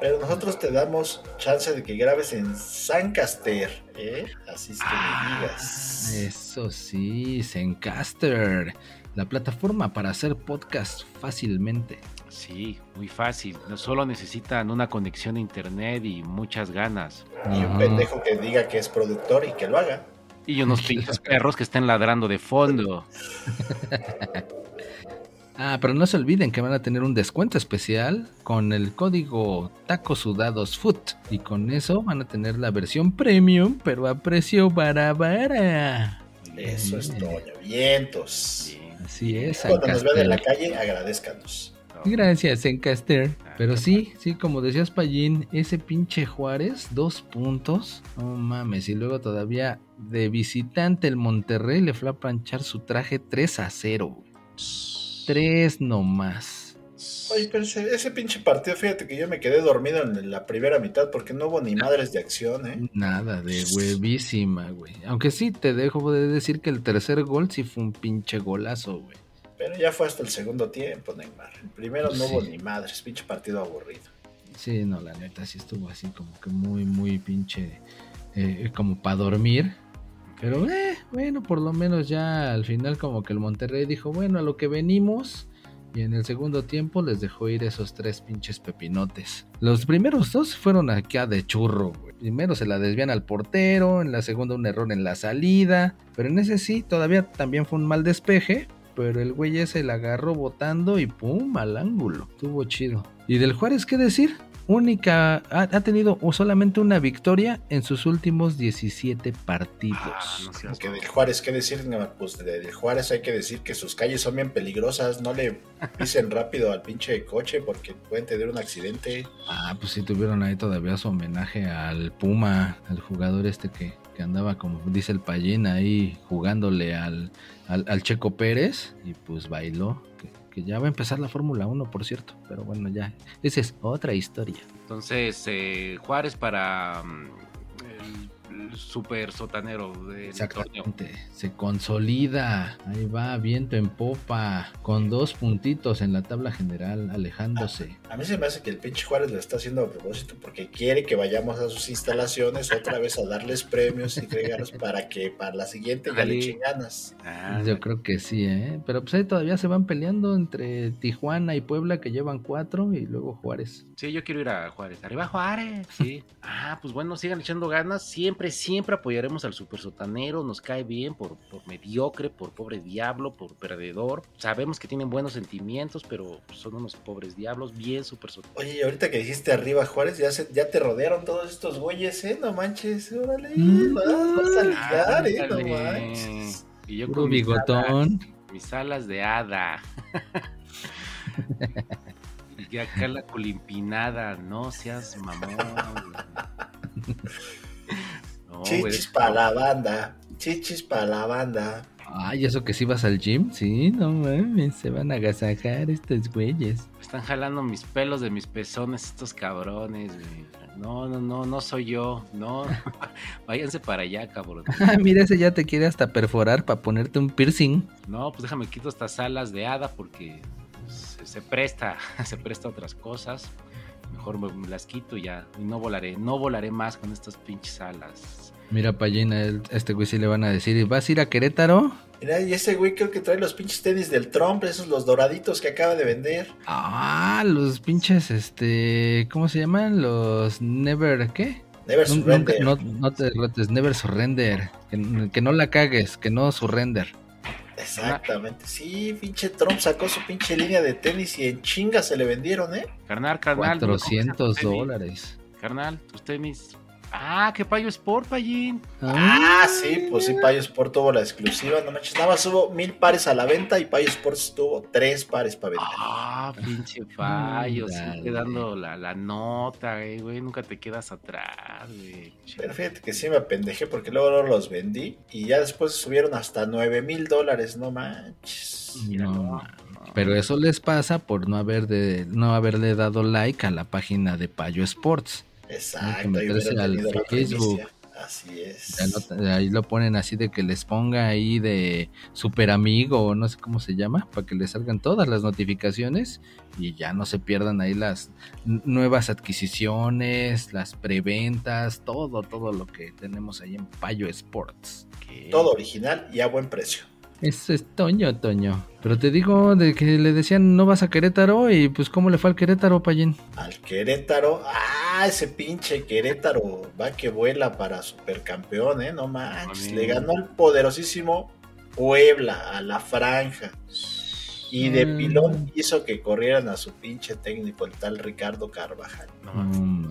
Pero nosotros te damos chance de que grabes en Sancaster, ¿eh? Así es que Ah, me digas. Eso sí, Zencaster, la plataforma para hacer podcast fácilmente. Sí, muy fácil. No solo necesitan una conexión a internet y muchas ganas. Y un pendejo que diga que es productor y que lo haga. Y unos <laughs> pinches perros que estén ladrando de fondo. <laughs> Ah, pero no se olviden que van a tener un descuento especial con el código Tacos Sudados Food. Y con eso van a tener la versión premium, pero a precio barabara. Eso es. Toño. Vientos. Así es, Cuando nos vean en la calle, agradezcanos. Gracias, Zencaster. Pero sí, sí, como decías, Pallín, ese pinche Juárez, dos puntos. No mames, y luego todavía de visitante el Monterrey le fue a planchar su traje 3 a 0. güey. Tres nomás. Oye, pero ese, ese pinche partido, fíjate que yo me quedé dormido en la primera mitad porque no hubo ni madres de acción, ¿eh? Nada de huevísima, güey. Aunque sí, te dejo de decir que el tercer gol sí fue un pinche golazo, güey. Pero ya fue hasta el segundo tiempo, Neymar. El primero no Sí. hubo ni madres, pinche partido aburrido. Sí, no, la neta sí estuvo así como que muy, muy pinche, eh, como para dormir. Pero, eh, bueno, por lo menos ya al final como que el Monterrey dijo, bueno, a lo que venimos. Y en el segundo tiempo les dejó ir esos tres pinches pepinotes. Los primeros dos fueron acá de churro, güey. Primero se la desvían al portero, en la segunda un error en la salida. Pero en ese sí, todavía también fue un mal despeje. Pero el güey ese la agarró botando y pum, al ángulo. Estuvo chido. ¿Y del Juárez qué decir? Única, ha, ha tenido solamente una victoria en sus últimos 17 partidos. Ah, no seas Que del Juárez, ¿qué decir? Pues de- del Juárez hay que decir que sus calles son bien peligrosas. No le <laughs> pisen rápido al pinche coche porque pueden tener un accidente. Ah, pues sí tuvieron ahí todavía su homenaje al Puma, al jugador este que, andaba, como dice el Payín, ahí jugándole al, al, Checo Pérez y pues bailó. Que, ya va a empezar la Fórmula 1, por cierto. Pero bueno, ya, esa es otra historia. Entonces, eh, Juárez para mm, super sotanero del torneo. Exactamente, se consolida, ahí va, viento en popa, con dos puntitos en la tabla general, alejándose. A mí se me hace que el pinche Juárez lo está haciendo a propósito porque quiere que vayamos a sus instalaciones otra vez a darles premios y regalos para que para la siguiente ya le echen ganas. Ah, Yo creo que sí, ¿eh? Pero pues ahí todavía se van peleando entre Tijuana y Puebla, que llevan cuatro, y luego Juárez. Sí, yo quiero ir a Juárez. Arriba Juárez. <laughs> Sí. Ah, pues bueno, sigan echando ganas. Siempre, siempre apoyaremos al super sotanero. Nos cae bien por, por mediocre, por pobre diablo, por perdedor. Sabemos que tienen buenos sentimientos, pero son unos pobres diablos. Bien super sotanero. Oye, y ahorita que dijiste arriba Juárez, ya, se, ya te rodearon todos estos güeyes, ¿eh? No manches, órale. Mm. vas, vas a ligar, ¿eh? No manches. Y yo con mis alas, bigotón. mis alas de hada. <laughs> y acá la colimpinada. No seas mamón. No, Chichis para la banda. Chichis para la banda. Ay, eso que si vas al gym, sí, no mames, se van a agasajar estos güeyes. Me están jalando mis pelos de mis pezones estos cabrones, güey. No, no, no, no soy yo. No, <laughs> váyanse para allá, cabrón. <laughs> Ah, mira, ese ya te quiere hasta perforar para ponerte un piercing. No, pues déjame quito estas alas de hada porque se, presta, <laughs> se presta a otras cosas. Mejor me, me las quito y ya. Y no volaré, no volaré más con estas pinches alas. Mira, Payín, a él- a este güey sí le van a decir, ¿vas a ir a Querétaro? Mira, y ese güey creo que trae los pinches tenis del Trump, esos los doraditos que acaba de vender. Ah, los pinches, este, ¿cómo se llaman? Los Never, ¿qué? Never surrender. nunca- no, no te derrotes, Never Surrender. Que, que no la cagues, que no surrender. Exactamente. Sí, pinche Trump sacó su pinche línea de tenis y en chinga se le vendieron, ¿eh? Carnal, carnal. ¿cómo se llama 400 tus tenis? dólares. Carnal, tus tenis. Ah, qué payo Sport, payín. Ah, sí, pues sí, Payo Sport tuvo la exclusiva, no manches, nada más hubo mil pares a la venta y Payo Sports tuvo tres pares para vender. Ah, pinche payo, sigue dando la, la nota, güey, güey, nunca te quedas atrás, güey. Pero fíjate que sí me apendejé porque luego, luego los vendí y ya después subieron hasta nueve mil dólares, no manches. Mira, No, no, Pero eso les pasa por no haber de, no haberle dado like a la página de Payo Sports. Exacto, Hay que meterse al Facebook. Así es. Ahí lo ponen así de que les ponga ahí de super amigo o no sé cómo se llama, para que les salgan todas las notificaciones y ya no se pierdan ahí las nuevas adquisiciones, las preventas, todo, todo lo que tenemos ahí en Payo Sports. Todo original y a buen precio. Eso es Toño, Toño. Pero te digo de que le decían no vas a Querétaro y pues cómo le fue al Querétaro, Payín. Al Querétaro, ah, ese pinche Querétaro va que vuela para supercampeón, ¿eh? No manches, Amigo. le ganó al poderosísimo Puebla, a la franja. Y de Mm. pilón hizo que corrieran a su pinche técnico, el tal Ricardo Carvajal. No.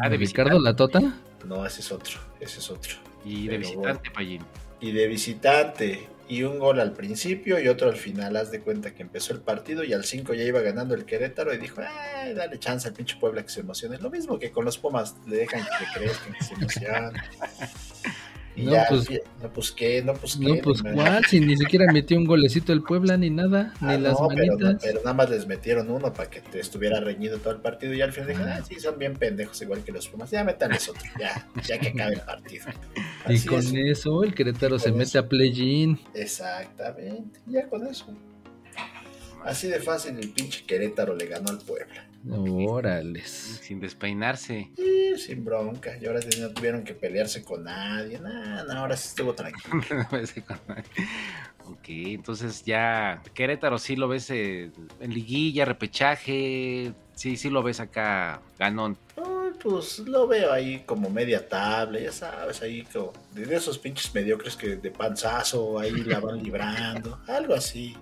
Ah, de Ricardo. La Tota. No, ese es otro, ese es otro. Y de Pero visitante, payín. Y de visitante, y un gol al principio y otro al final. Haz de cuenta que empezó el partido y al 5 ya iba ganando el Querétaro y dijo, ay, dale chance al pinche Puebla que se emocione. Lo mismo que con los Pumas, le dejan que crezcan, que se emocionen. <laughs> Y No, ya, pues- no, pues qué, no, pues qué. No, pues me- cuál, si ni siquiera metió un golecito el Puebla ni nada, <laughs> Ah, ni las no, pero, manitas. pero nada más les metieron uno para que te estuviera reñido todo el partido y al final dijeron, ah, sí, son bien pendejos igual que los Pumas, ya métanles otro, ya, ya que acabe el partido. Y con es. eso el Querétaro se mete a play-in. Exactamente, ya con eso. Así de fácil el pinche Querétaro le ganó al Puebla. Órales. Sin despeinarse. Y sin bronca, y ahora sí no tuvieron que pelearse con nadie, nada, no, ahora sí estuvo tranquilo. <laughs> ok, entonces ya Querétaro sí lo ves eh, en liguilla, repechaje, sí, sí lo ves acá, ganón. Pues lo veo ahí como media tabla, ya sabes, ahí como de esos pinches mediocres que de panzazo ahí la van librando, <laughs> algo así.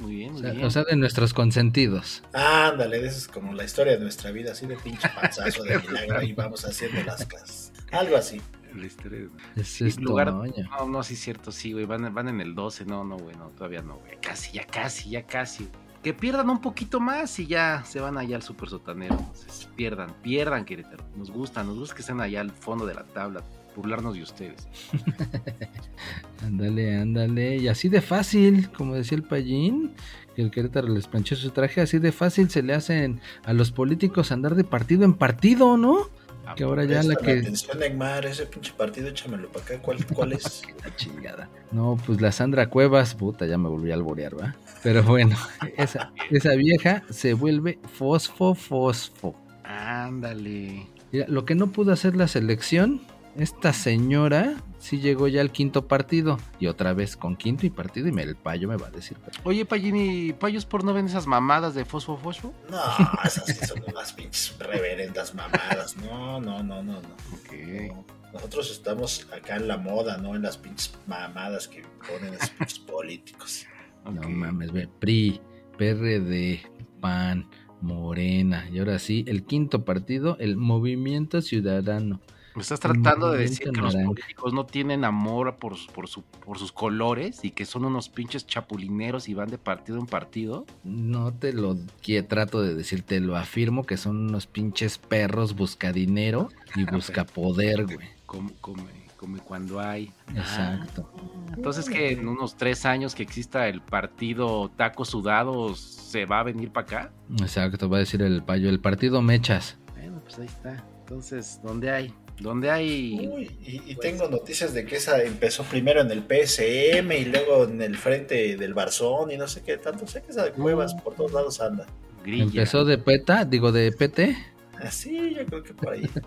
Muy bien, O muy sea, bien. o sea, de nuestros consentidos. Ándale, eso es como la historia de nuestra vida, así de pinche panzazo de <laughs> milagro y vamos haciendo las cosas. Algo así. La historia de- es lugar- Toño. No, no, sí es cierto, sí, güey, van, van en el 12, no, no, güey, no, todavía no, güey, casi, ya casi, ya casi. Que pierdan un poquito más y ya se van allá al super sotanero. Entonces, pierdan, pierdan Querétaro. Nos gusta, nos gusta que estén allá al fondo de la tabla, burlarnos de ustedes. <laughs> Ándale, ándale. Y así de fácil, como decía el Payín, que el Querétaro les planchó su traje, así de fácil se le hacen a los políticos andar de partido en partido, ¿no? Que ahora ya la que... Atención, Neymar, ese pinche partido, échamelo para acá. ¿Cuál, cuál es? <laughs> La chingada. No, pues la Sandra Cuevas, puta, ya me volví a alborear, ¿va? Pero bueno, <laughs> esa, esa vieja se vuelve fosfo, fosfo. Ándale. Mira, lo que no pudo hacer la selección, esta señora sí llegó ya al quinto partido. Y otra vez con quinto y partido, y me, el payo me va a decir. Oye, Payini, ¿Payos por no ven esas mamadas de fosfo fosfo? No, esas sí son unas pinches reverendas mamadas. No, no, no, no, no. Ok. No. Nosotros estamos acá en la moda, no en las pinches mamadas que ponen los pinches políticos. No mames, ve, PRI, PRD, PAN, Morena. Y ahora sí, el quinto partido, el Movimiento Ciudadano. Me estás tratando de decir que los políticos no tienen amor por, su- por, su, por sus colores y que son unos pinches chapulineros y van de partido en partido. No te lo que trato de decir, te lo afirmo que son unos pinches perros busca dinero y <laughs> busca poder, güey. ¿Cómo, cómo, come cuando hay. Exacto. Ah, entonces que en unos tres años que exista el partido tacos sudados, ¿se va a venir para acá? Exacto, va a decir el payo, el partido mechas. Bueno, pues ahí está. Entonces, ¿dónde hay? ¿Dónde hay? Uy, y, y tengo noticias de que esa empezó primero en el PSM y luego en el frente del Barzón y no sé qué tanto. Sé que esa de cuevas por todos lados anda. Grilla. Empezó de PETA, digo de PT. Así, yo creo que por ahí. <laughs>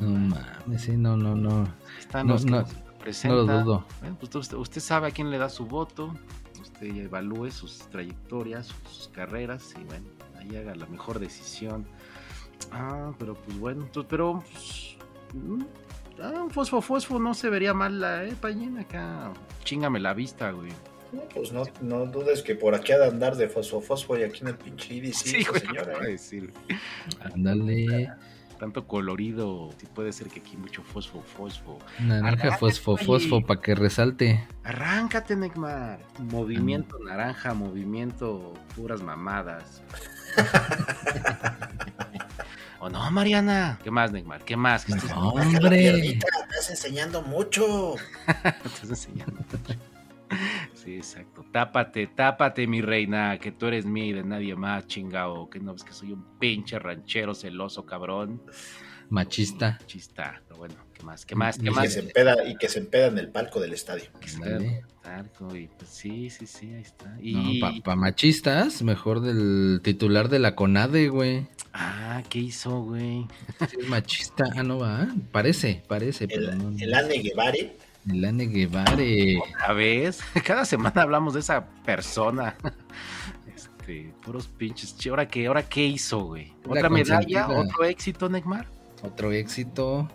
No mames, sí, no, no, no. Están No, los que no, se No lo dudo. Bueno, pues usted, usted sabe a quién le da su voto, usted ya evalúe sus trayectorias, sus, sus carreras y bueno, ahí haga la mejor decisión. Ah, pero pues bueno, entonces, pero pues, mm, ah, un fosfo fosfo no se vería mal la eh, Payín, acá. Chingame la vista, güey. No, pues no, no dudes que por aquí ha de andar de fosfo fosfo y aquí en el pinche IDC, Sí, güey, señora, ¿qué va a ¿eh? decir? Ándale. Tanto colorido, sí puede ser que aquí mucho fosfo fosfo. Naranja fosfo fosfo para que resalte. Arráncate, Neymar. Movimiento naranja, movimiento puras mamadas. <laughs> ¿O no, Mariana? ¿Qué más, Neymar? ¿Qué más? ¿Qué estás, Baja la Hombre. piernita, estás enseñando mucho. <laughs> estás enseñando? Sí, exacto. Tápate, tápate, mi reina, que tú eres mía y de nadie más, chingao. Que no ves que soy un pinche ranchero celoso, cabrón. Machista. Chista. Pero bueno, ¿qué más? ¿Qué más? Y ¿Qué Y que, más? se empeda, y que se empeda en el palco del estadio. Y pues sí, sí, sí, ahí está. No, Y... para machistas, mejor del titular de la CONADE, güey. Ah, ¿qué hizo, güey? Es machista. Ah, no va. Parece, parece, pero El, no. el Ane Guevare. El Ane Guevare. ¿A vez? <laughs> Cada semana hablamos de esa persona. <laughs> Este, puros pinches. Che, ¿Ahora qué, ¿Ahora qué hizo, güey? ¿Otra medalla? ¿Otro éxito, Neymar? Otro éxito.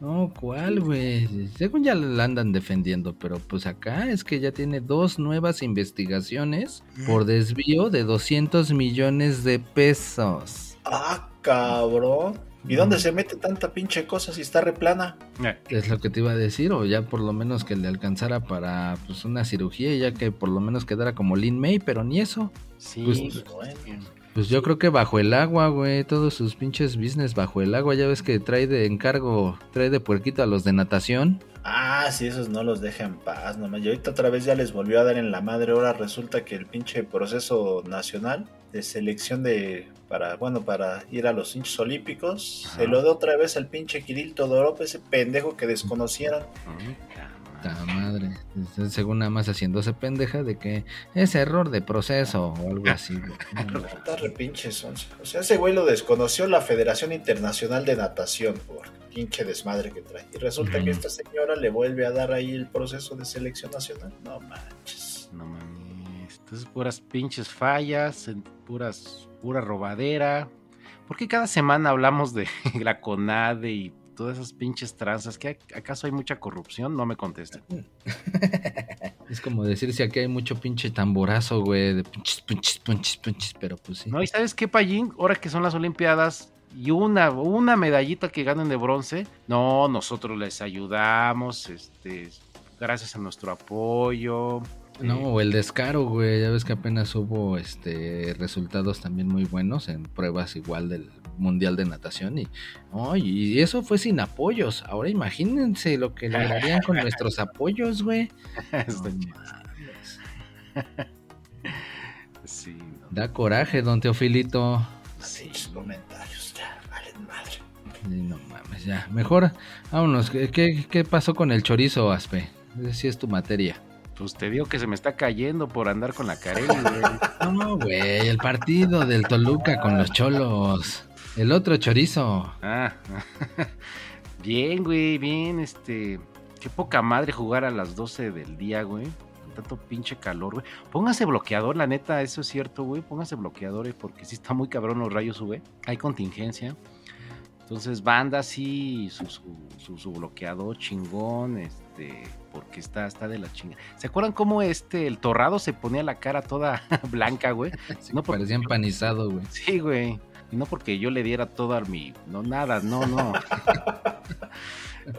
No, ¿cuál, güey? Según ya la andan defendiendo, pero pues acá es que ya tiene dos nuevas investigaciones por desvío de 200 millones de pesos. Ah, cabrón. ¿Y dónde se mete tanta pinche cosa si está replana? Eh, Es lo que te iba a decir, o ya por lo menos que le alcanzara para pues una cirugía, y ya que por lo menos quedara como Lin May, pero ni eso. Sí, Pues, bueno. Pues yo creo que bajo el agua, güey, todos sus pinches business bajo el agua, ya ves que trae de encargo, trae de puerquito a los de natación. Ah, sí, esos no los deja en paz, nomás. Y ahorita otra vez ya les volvió a dar en la madre. Ahora resulta que el pinche proceso nacional de selección de para, bueno, para ir a los hinchos olímpicos, Ajá. se lo da otra vez al pinche Kirill Todorov, ese pendejo que desconocieron. Ta madre. Entonces, Según nada más haciéndose pendeja de que es error de proceso o algo así. <laughs> pinche. O sea, ese güey lo desconoció la Federación Internacional de Natación por pinche desmadre que trae. Y resulta que esta señora le vuelve a dar ahí el proceso de selección nacional. No manches. No mames. Entonces, puras pinches fallas, puras, pura robadera. ¿Por qué cada semana hablamos de <laughs> la CONADE y todas esas pinches tranzas? ¿Que acaso hay mucha corrupción? No me contesten. <laughs> Es como decir si aquí hay mucho pinche tamborazo, güey, de pinches, pinches, pinches, pinches, pero pues sí. No, y sabes qué, Payín, ahora que son las Olimpiadas y una, una medallita que ganen de bronce, no, nosotros les ayudamos, este, gracias a nuestro apoyo. No, o el descaro, güey. Ya ves que apenas hubo este resultados también muy buenos en pruebas igual del Mundial de Natación. Y, y eso fue sin apoyos. Ahora imagínense lo que lograrían con nuestros <laughs> apoyos, güey. No. Sí, no, Da coraje, don Teofilito. sí, comentarios. Ya, valen madre. Sí, no mames, ya. Mejor, vámonos. ¿Qué, qué, qué pasó con el chorizo, Aspe? Esa sí es tu materia. Pues te digo que se me está cayendo por andar con la Carelli, güey. <laughs> No, güey, el partido del Toluca con los cholos. El otro chorizo. Ah, <laughs> bien, güey, bien, este. Qué poca madre jugar a las 12 del día, güey. Con tanto pinche calor, güey. Póngase bloqueador, la neta, eso es cierto, güey. Póngase bloqueador, eh, porque sí está muy cabrón los rayos, güey. Hay contingencia. Entonces, banda, sí, su, su, su- su bloqueador chingón, este, porque está, está de la chinga. ¿Se acuerdan cómo este, el torrado se ponía la cara toda <laughs> blanca, güey? Sí, No, porque- parecía empanizado, güey. Sí, güey. Y no porque yo le diera toda mi. No, nada, no, no.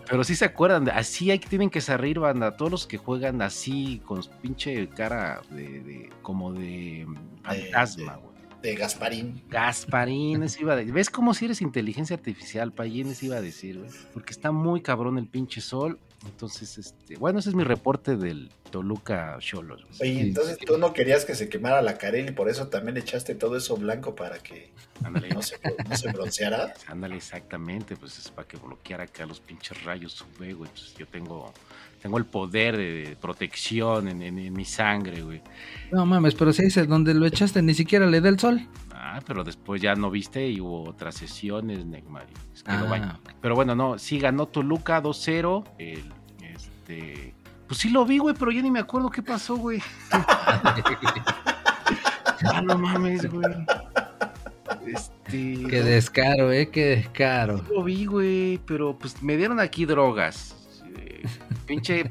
Pero sí se acuerdan, así hay que tienen que salir, banda. Todos los que juegan así, con su pinche cara de, de- como de fantasma, güey. De Gasparín. Gasparín, eso iba a decir. ¿Ves cómo si eres inteligencia artificial, Payín? Eso iba a decir, güey. Porque está muy cabrón el pinche sol. Entonces, este, bueno, ese es mi reporte del Toluca Cholos. Oye, Sí, entonces sí. tú no querías que se quemara la Carel y por eso también echaste todo eso blanco para que Ándale, no se, no se bronceara. <laughs> ándale, exactamente, pues es para que bloqueara acá los pinches rayos UV, güey. Pues yo tengo, tengo el poder de protección en, en- en mi sangre, güey. No mames, pero si dice donde lo echaste ni siquiera le da el sol. Ah, pero después ya no viste y hubo otras sesiones, Neymar. y es que Ah, baño. Pero bueno, no, sí ganó Toluca 2-0. El, este. Pues sí lo vi, güey, pero ya ni me acuerdo qué pasó, güey. <laughs> ah, no mames, güey. Este. Qué descaro, eh, qué descaro. Lo vi, güey, pero pues me dieron aquí drogas. Eh, pinche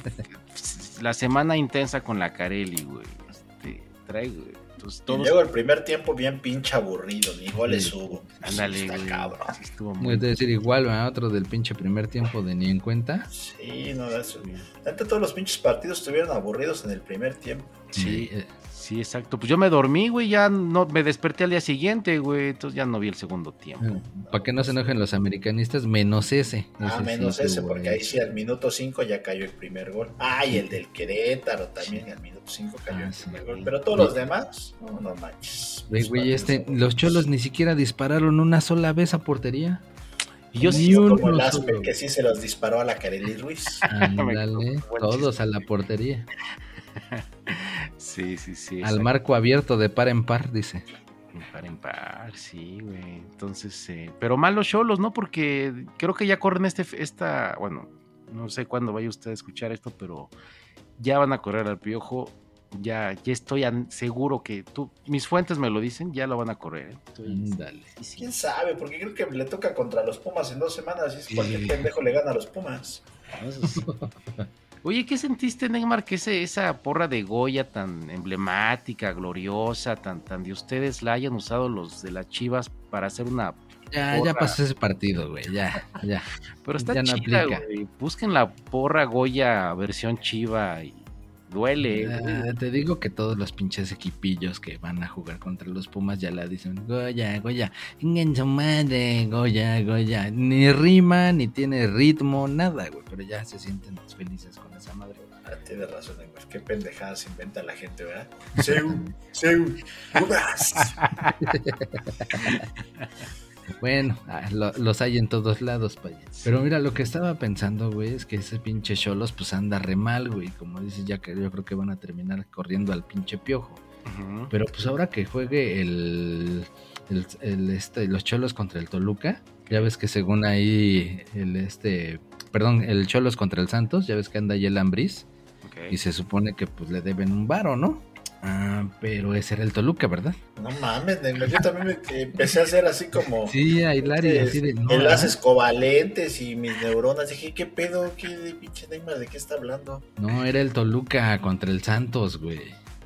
<laughs> la semana intensa con la Carelli, güey. Este, traigo, entonces Todos luego el primer tiempo bien pinche aburrido, ni goles Sí. hubo. ándale, Está güey. cabrón. estuvo muy a decir igual, ¿verdad? otro del pinche primer tiempo de ni en cuenta. Sí, no, eso. Neta, todos los pinches partidos estuvieron aburridos en el primer tiempo. Sí, Eh, sí, exacto. Pues yo me dormí, güey, ya no me desperté al día siguiente, güey, entonces ya no vi el segundo tiempo. Para que no se enojen los americanistas, menos ese. Ah, Ese sí menos ese, porque ahí sí al minuto 5 ya cayó el primer gol. Ah, y el del Querétaro también al minuto 5 cayó Ah, el sí, primer gol. Pero todos los demás, no, no manches. Güey, güey, Los este, los cholos ni siquiera dispararon una sola vez a portería. Y yo Ni sí, un- Como el uno Aspe solo. que sí se los disparó a la Kareli Ruiz. <laughs> <laughs> Ándale, todos chiste. a la portería. <laughs> sí, sí, sí. Al marco abierto de par en par, dice. Par en par, sí, güey. Entonces, eh, pero mal los cholos, ¿no? Porque creo que ya corren este, esta, bueno, no sé cuándo vaya usted a escuchar esto, pero ya van a correr al piojo. Ya, ya estoy seguro que tú, mis fuentes me lo dicen, ya lo van a correr. ¿eh? Sí, sí. ¿Quién sabe? Porque creo que le toca contra los Pumas en dos semanas. Y es Sí. cualquier pendejo le gana a los Pumas. <laughs> Oye, ¿qué sentiste, Neymar, que ese, esa porra de Goya tan emblemática, gloriosa, tan, tan de ustedes la hayan usado los de las Chivas para hacer una... Ya, ya pasó ese partido, güey. Ya, ya. <laughs> Pero está Ya no chida, aplica. güey. Busquen la porra Goya versión Chiva y duele. Ah, güey. te digo que todos los pinches equipillos que van a jugar contra los Pumas ya la dicen Goya, Goya, en su madre, Goya, Goya. Ni rima, ni tiene ritmo, nada, güey. Pero ya se sienten felices con esa madre. Ah, tienes razón, güey. Qué pendejadas inventa la gente, ¿verdad? <laughs> Seu, Seu, Pumas. <laughs> Bueno, ah, lo- los hay en todos lados, paya. Pero mira, lo que estaba pensando, güey, es que ese pinche Cholos, pues anda re mal, güey. Como dices, ya que yo creo que van a terminar corriendo al pinche piojo. Pero pues ahora que juegue el, el, el, este, los Cholos contra el Toluca, ya ves que según ahí el este, perdón, el Cholos contra el Santos, ya ves que anda ahí el Ambriz y se supone que pues le deben un varo, ¿no? Ah, pero ese era el Toluca, ¿verdad? No mames, Neymar, yo también me empecé a hacer así como Sí, a hilar y así de no, enlaces covalentes y mis neuronas. Dije, ¿qué pedo? ¿Qué de pinche Neymar? ¿De qué está hablando? no, era el Toluca contra el Santos, güey.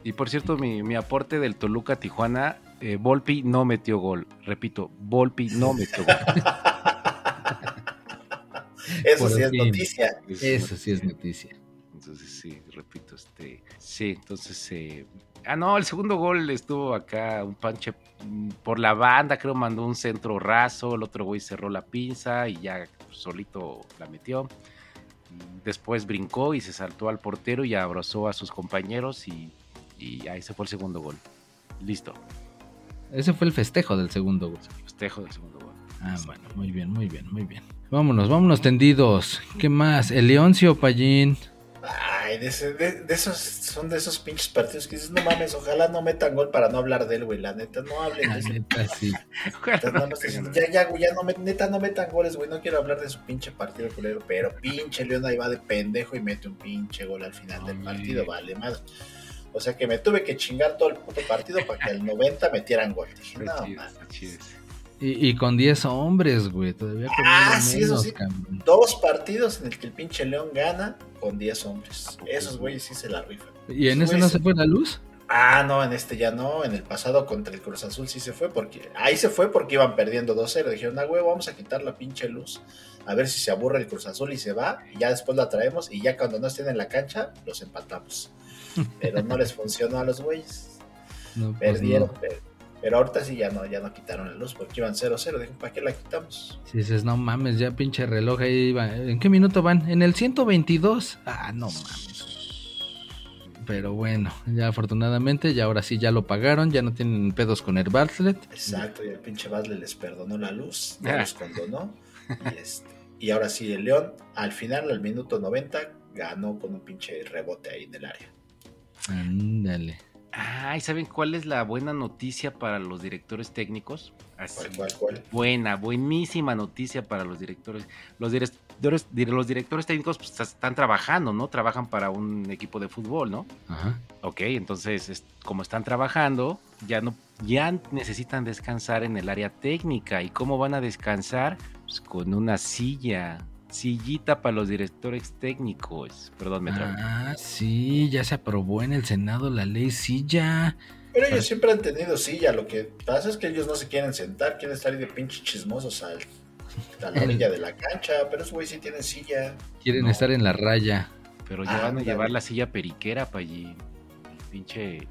Y por cierto, mi, mi aporte del Toluca Tijuana, eh, Volpi no metió gol. Repito, Volpi no metió gol. <laughs> Eso Por sí es noticia. Eso sí es noticia. Entonces sí, repito, este, sí, entonces, eh, ah no, el segundo gol estuvo acá, un panche mm, por la banda, creo mandó un centro raso, el otro güey cerró la pinza y ya solito la metió. Después brincó y se saltó al portero y abrazó a sus compañeros y, y ahí se fue el segundo gol. Listo, Ese fue el festejo del segundo, güey. festejo del segundo gol. Ah, bueno, muy bien, muy bien, muy bien. Vámonos, vámonos tendidos. ¿Qué más? El Leoncio Pallín. Ay, de, ese- de- de esos, son de esos pinches partidos que dices, no mames, ojalá no metan gol para no hablar de él, güey. La neta, no hablen de ese neta, sí. Diciendo, ya, ya, güey, ya no neta, no metan goles, güey. No quiero hablar de su pinche partido culero, pero pinche León ahí va de pendejo y mete un pinche gol al final del partido, vale, más. O sea que me tuve que chingar todo el puto partido para que al 90 metieran gol. Dije, no. Y, y con 10 hombres, güey. Todavía Ah, sí, eso sí. cabrón. Dos partidos en el que el pinche León gana con 10 hombres. Esos güeyes sí se la rifan. ¿Y en ese no se fue la luz? Ah, no, en este ya no. En el pasado contra el Cruz Azul sí se fue porque. Ahí se fue porque iban perdiendo 2-0. Dijeron, ah, güey, vamos a quitar la pinche luz. A ver si se aburre el Cruz Azul y se va. Y ya después la traemos. Y ya cuando no estén en la cancha, los empatamos. <laughs> Pero no les funcionó a los güeyes. No, pues Perdieron. no. per- Pero ahorita sí ya no, ya no quitaron la luz porque iban 0-0. Dijo, ¿para qué la quitamos? Si dices, no mames, ya pinche reloj ahí va. ¿En qué minuto van? En el 122. Ah, no mames. Pero bueno, ya afortunadamente, ya ahora sí ya lo pagaron, ya no tienen pedos con el Bartlett. Exacto, y el pinche Basle les perdonó la luz, no Ah. los condonó. Y, este, y ahora sí, el León, al final, al minuto 90, ganó con un pinche rebote ahí en el área. Ándale. Ay, ¿saben cuál es la buena noticia para los directores técnicos? Así, ¿Cuál, cuál, cuál? buena, buenísima noticia para los directores. Los directores, los directores técnicos pues, están trabajando, ¿no? Trabajan para un equipo de fútbol, ¿no? Ajá. Ok, entonces, es- como están trabajando, ya no, ya necesitan descansar en el área técnica. ¿Y cómo van a descansar? Pues con una silla, sillita para los directores técnicos. Perdón, me trabé. Ah, sí, ya se aprobó en el Senado la ley silla. Pero ellos siempre han tenido silla. Lo que pasa es que ellos no se quieren sentar, quieren estar ahí de pinche chismosos al, a la <laughs> orilla de la cancha. Pero esos güey sí tienen silla. Quieren No. estar en la raya. Pero Ah, ya van a llevar la silla periquera para allí. El pinche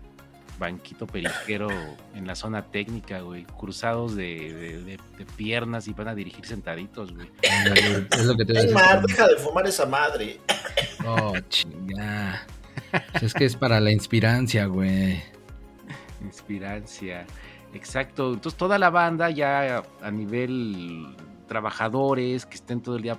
banquito periquero en la zona técnica, güey. Cruzados de, de- de- de piernas y van a dirigir sentaditos, güey. Es lo que te voy a Es decir. más, deja de fumar esa madre. Oh, <laughs> chinga. Pues Es que es para la inspirancia, güey. Inspirancia. Exacto. Entonces toda la banda ya a nivel trabajadores que estén todo el día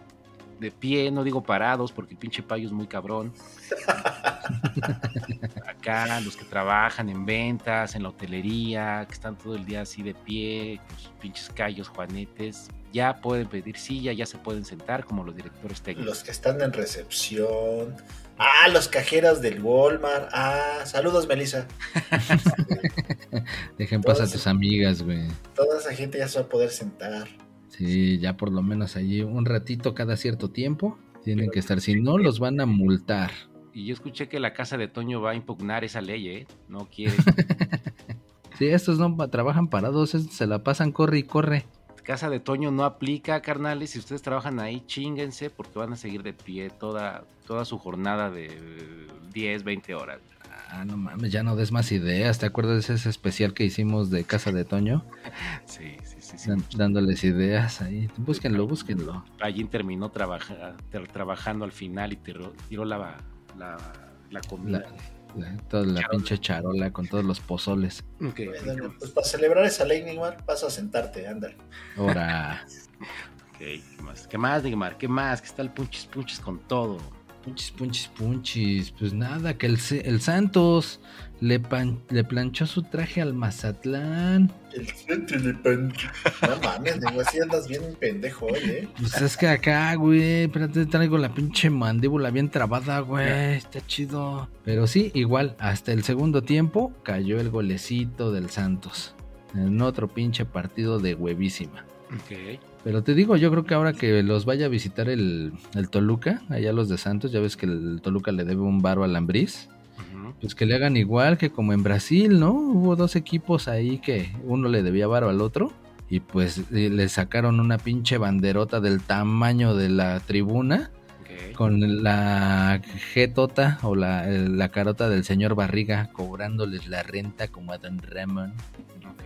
de pie, no digo parados porque el pinche payo es muy cabrón. <laughs> Acá los que trabajan en ventas, en la hotelería, que están todo el día así de pie, con sus pinches callos, juanetes, ya pueden pedir silla, ya se pueden sentar como los directores técnicos. Los que están en recepción. Ah, los cajeros del Walmart. Ah, saludos, Melissa. <laughs> Dejen pasar a tus amigas, güey. Toda esa gente ya se va a poder sentar. Sí, ya por lo menos allí un ratito cada cierto tiempo tienen que estar. Si no, los van a multar. Y yo escuché que la casa de Toño va a impugnar esa ley, ¿eh? No quiere. <laughs> Sí, estos no trabajan parados, se la pasan corre y corre. Casa de Toño no aplica, carnales. Si ustedes trabajan ahí, chinguense porque van a seguir de pie toda, toda su jornada de 10, 20 horas. Ah, no mames, ya no des más ideas. ¿Te acuerdas de ese especial que hicimos de Casa de Toño? <laughs> Sí, sí, sí. sí. Dan- dándoles ideas ahí. Búsquenlo, búsquenlo. Allí terminó trabaja- tra- trabajando al final y tiró, tiró la, la, la comida. La- toda la pinche charola con todos los pozoles. Ok. Bueno, pues para celebrar esa ley, Neymar, vas a sentarte, ándale. Ahora, <laughs> Ok, ¿qué más? ¿Qué más, Neymar? ¿Qué más? Que está el punchis punchis con todo. punchis, punchis, punchis. Pues nada, que el, el Santos le, pan- le planchó su traje al Mazatlán. El frente de pancho. No mames, Neymar, así andas bien pendejo hoy, ¿eh? Pues es que acá, güey, espérate, traigo la pinche mandíbula bien trabada, güey, está chido. Pero sí, igual, hasta el segundo tiempo cayó el golecito del Santos. En otro pinche partido de huevísima. Ok. Pero te digo, yo creo que ahora que los vaya a visitar el, el Toluca, allá los de Santos, ya ves que el Toluca le debe un varo al Ambriz. Pues que le hagan igual que como en Brasil, ¿no? Hubo dos equipos ahí que uno le debía varo al otro. Y pues eh, le sacaron una pinche banderota del tamaño de la tribuna con la jetota o la, el- la carota del señor Barriga cobrándoles la renta como a Don Ramón.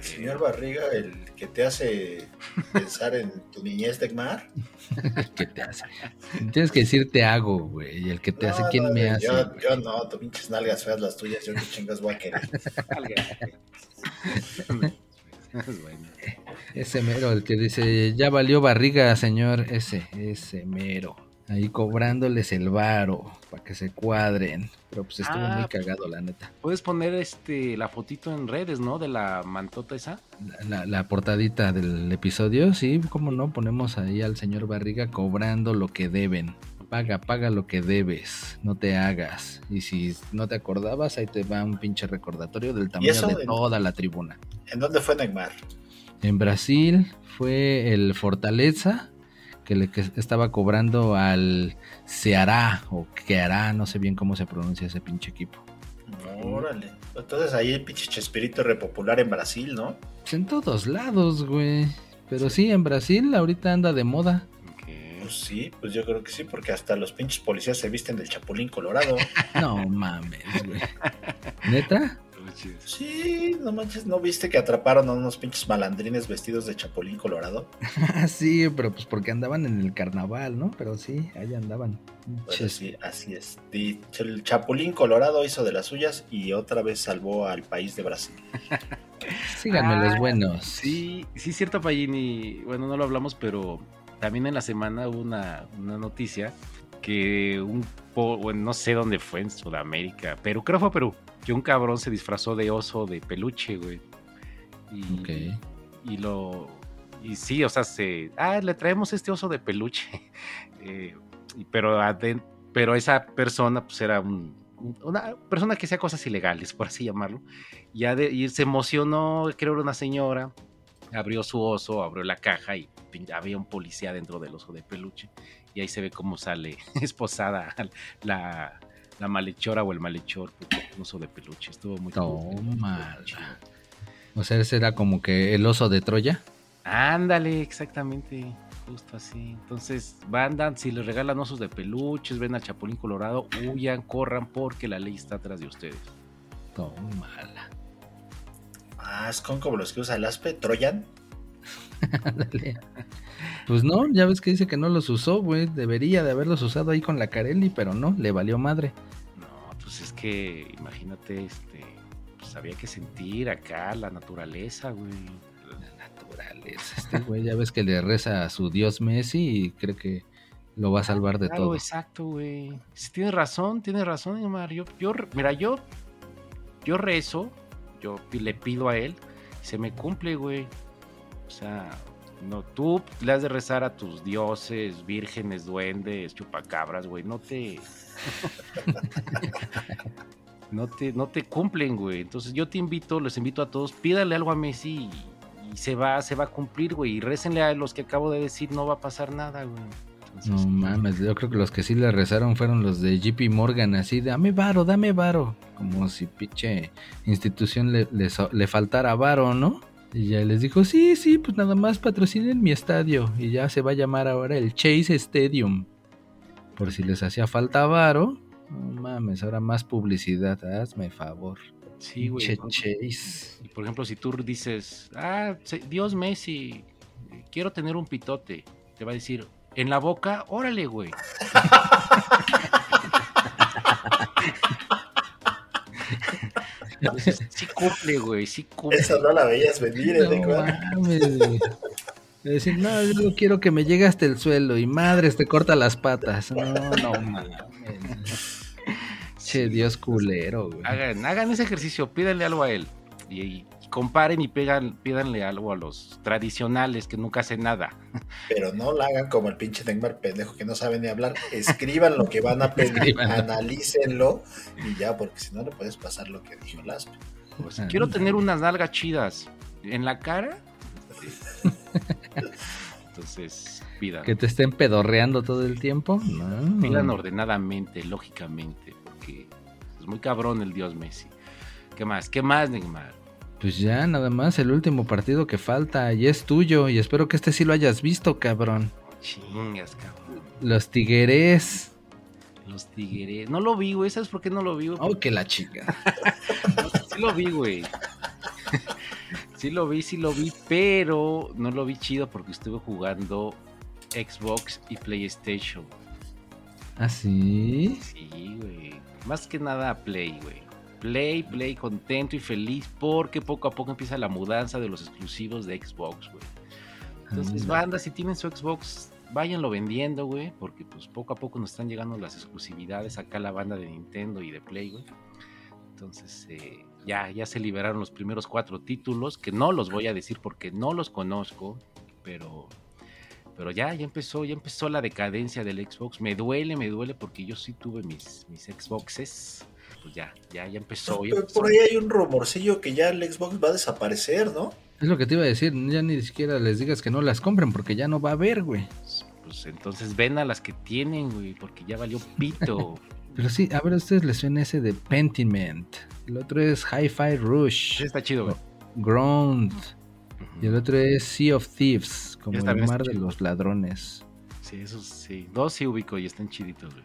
Señor Barriga, el que te hace pensar en tu niñez, Neymar. <laughs> ¿Qué te hace? Tienes que decir te hago, güey. Y el que te hace, ¿quién me hace? Yo, no, tu pinches nalgas feas las tuyas, yo qué chingas voy a querer. Es <laughs> bueno. Ese mero, el que dice, ya valió barriga, señor. Ese, ese mero. Ahí cobrándoles el varo para que se cuadren. Pero pues estuvo Ah. muy cagado, la neta. Puedes poner este la fotito en redes, ¿no? De la mantota esa. La, la- la portadita del episodio, sí, cómo no, ponemos ahí al señor Barriga cobrando lo que deben. Paga, paga lo que debes, no te hagas. Y si no te acordabas, ahí te va un pinche recordatorio del tamaño de en- toda la tribuna. ¿En dónde fue Neymar? En Brasil fue el Fortaleza que le que estaba cobrando al Ceará o Queará, no sé bien cómo se pronuncia ese pinche equipo. Órale. Entonces ahí el pinche Chespirito es repopular en Brasil, ¿no? Pues en todos lados, güey. Pero sí, en Brasil ahorita anda de moda. Pues sí, pues yo creo que sí, porque hasta los pinches policías se visten del Chapulín Colorado. <laughs> No mames, güey. ¿Neta? Manches. Sí, no manches, ¿no viste que atraparon a unos pinches malandrines vestidos de chapulín colorado? Ah, <laughs> sí, pero pues porque andaban en el carnaval, ¿no? Pero sí, ahí andaban. Pues Pinches- así, es. El chapulín colorado hizo de las suyas y otra vez salvó al país de Brasil. <laughs> Síganme los Ah, buenos. Sí, sí es cierto, Payini. Bueno, no lo hablamos, pero también en la semana hubo una, una noticia que un no sé dónde fue, en Sudamérica, pero creo que fue Perú, que un cabrón se disfrazó de oso de peluche, güey. Y, Ok. y lo y sí, o sea, se ah, le traemos este oso de peluche. <laughs> Eh, y- pero pero esa persona pues era un- un- una persona que hacía cosas ilegales, por así llamarlo. Ya de- y se emocionó, creo que era una señora, abrió su oso, abrió la caja y había un policía dentro del oso de peluche. Y ahí se ve cómo sale <laughs> esposada la, la malhechora o el malhechor por un oso de peluche. Estuvo muy chido. O sea, ese era como que el oso de Troya. Ándale, exactamente. Justo así. Entonces, bandan, si les regalan osos de peluches, ven al Chapulín Colorado, huyan, corran, porque la ley está atrás de ustedes. Tómala. Ah, es con como los que usa el aspe, Troyan. <laughs> Pues no, ya ves que dice que no los usó, güey. Debería de haberlos usado ahí con la Carelli, pero no, le valió madre. No, pues es que, imagínate, este, pues había que sentir acá la naturaleza, güey. La naturaleza. Este güey, ya ves que le reza a su dios Messi y cree que lo va a salvar de Claro, todo. exacto, güey. Sí, tienes razón, tienes razón, Omar. Yo, yo, mira, yo, yo rezo, yo le pido a él, se me cumple, güey. O sea, no, tú le has de rezar a tus dioses, vírgenes, duendes, chupacabras, güey. No te. <laughs> no te, no te cumplen, güey. Entonces yo te invito, les invito a todos, pídale algo a Messi y, y se va, se va a cumplir, güey. Y récenle a los que acabo de decir, no va a pasar nada, güey. Entonces, No mames, yo creo que los que sí le rezaron fueron los de JP Morgan, así, dame varo, dame varo. Como si pinche institución le, le faltara varo, ¿no? Y ya les dijo, sí, sí, pues nada más patrocinen mi estadio. Y ya se va a llamar ahora el Chase Stadium. Por si les hacía falta varo. No mames, ahora más publicidad, hazme favor. Sí, güey. Che Chase. Y por ejemplo, si tú dices, ah, Dios Messi, quiero tener un pitote, te va a decir, en la boca, órale, güey. <laughs> <laughs> Entonces, sí cumple, güey, sí cumple. Esa no la veías venir, ¿eh? No mames, güey. De Decir, no, yo no quiero que me llegue hasta el suelo y madres te corta las patas. No, no mames. <laughs> Che, Dios culero, güey. Hagan, hagan ese ejercicio, pídanle algo a él. Y, y comparen y pegan, pídanle algo a los tradicionales que nunca hacen nada. Pero no la hagan como el pinche Neymar pendejo que no sabe ni hablar. Escriban lo que van a pedir, analícenlo y ya, porque si no le puedes pasar lo que dijo el aspe. Pues, quiero tener unas nalgas chidas en la cara. Entonces, pidan. Que te estén pedorreando todo el tiempo. No. Pidan ordenadamente, lógicamente, porque es muy cabrón el dios Messi. ¿Qué más? ¿Qué más, Neymar? Pues ya, nada más, el último partido que falta y es tuyo. Y espero que este sí lo hayas visto, cabrón. Chingas, cabrón. Los Tigres. Los tigres. No lo vi, güey. ¿Sabes por qué no lo vi? güey? Oh, que la chica. <laughs> Sí lo vi, güey. Sí lo vi, sí lo vi, pero no lo vi chido porque estuve jugando Xbox y PlayStation. ¿Ah, sí? Sí, güey. Más que nada Play, güey. Play, Play, contento y feliz porque poco a poco empieza la mudanza de los exclusivos de Xbox, güey. Entonces, Anda. banda, si tienen su Xbox, váyanlo vendiendo, güey, porque pues poco a poco nos están llegando las exclusividades acá la banda de Nintendo y de Play, güey. Entonces, eh, ya, ya se liberaron los primeros cuatro títulos, que no los voy a decir porque no los conozco, pero, pero ya, ya empezó, ya empezó la decadencia del Xbox. Me duele, me duele porque yo sí tuve mis, mis Xboxes. Pues ya, ya, ya empezó. ya Pero empezó. por ahí hay un rumorcillo que ya el Xbox va a desaparecer, ¿no? Es lo que te iba a decir. Ya ni siquiera les digas que no las compren porque ya no va a haber, güey. Pues entonces ven a las que tienen, güey, porque ya valió pito. <laughs> Pero sí, a ver, a ustedes les suena ese de Pentiment. El otro es Hi-Fi Rush. Sí, está chido, güey. Ground. Y el otro es Sea of Thieves, como el mar de chido. los ladrones. Sí, esos sí. Dos sí ubico y están chiditos, güey.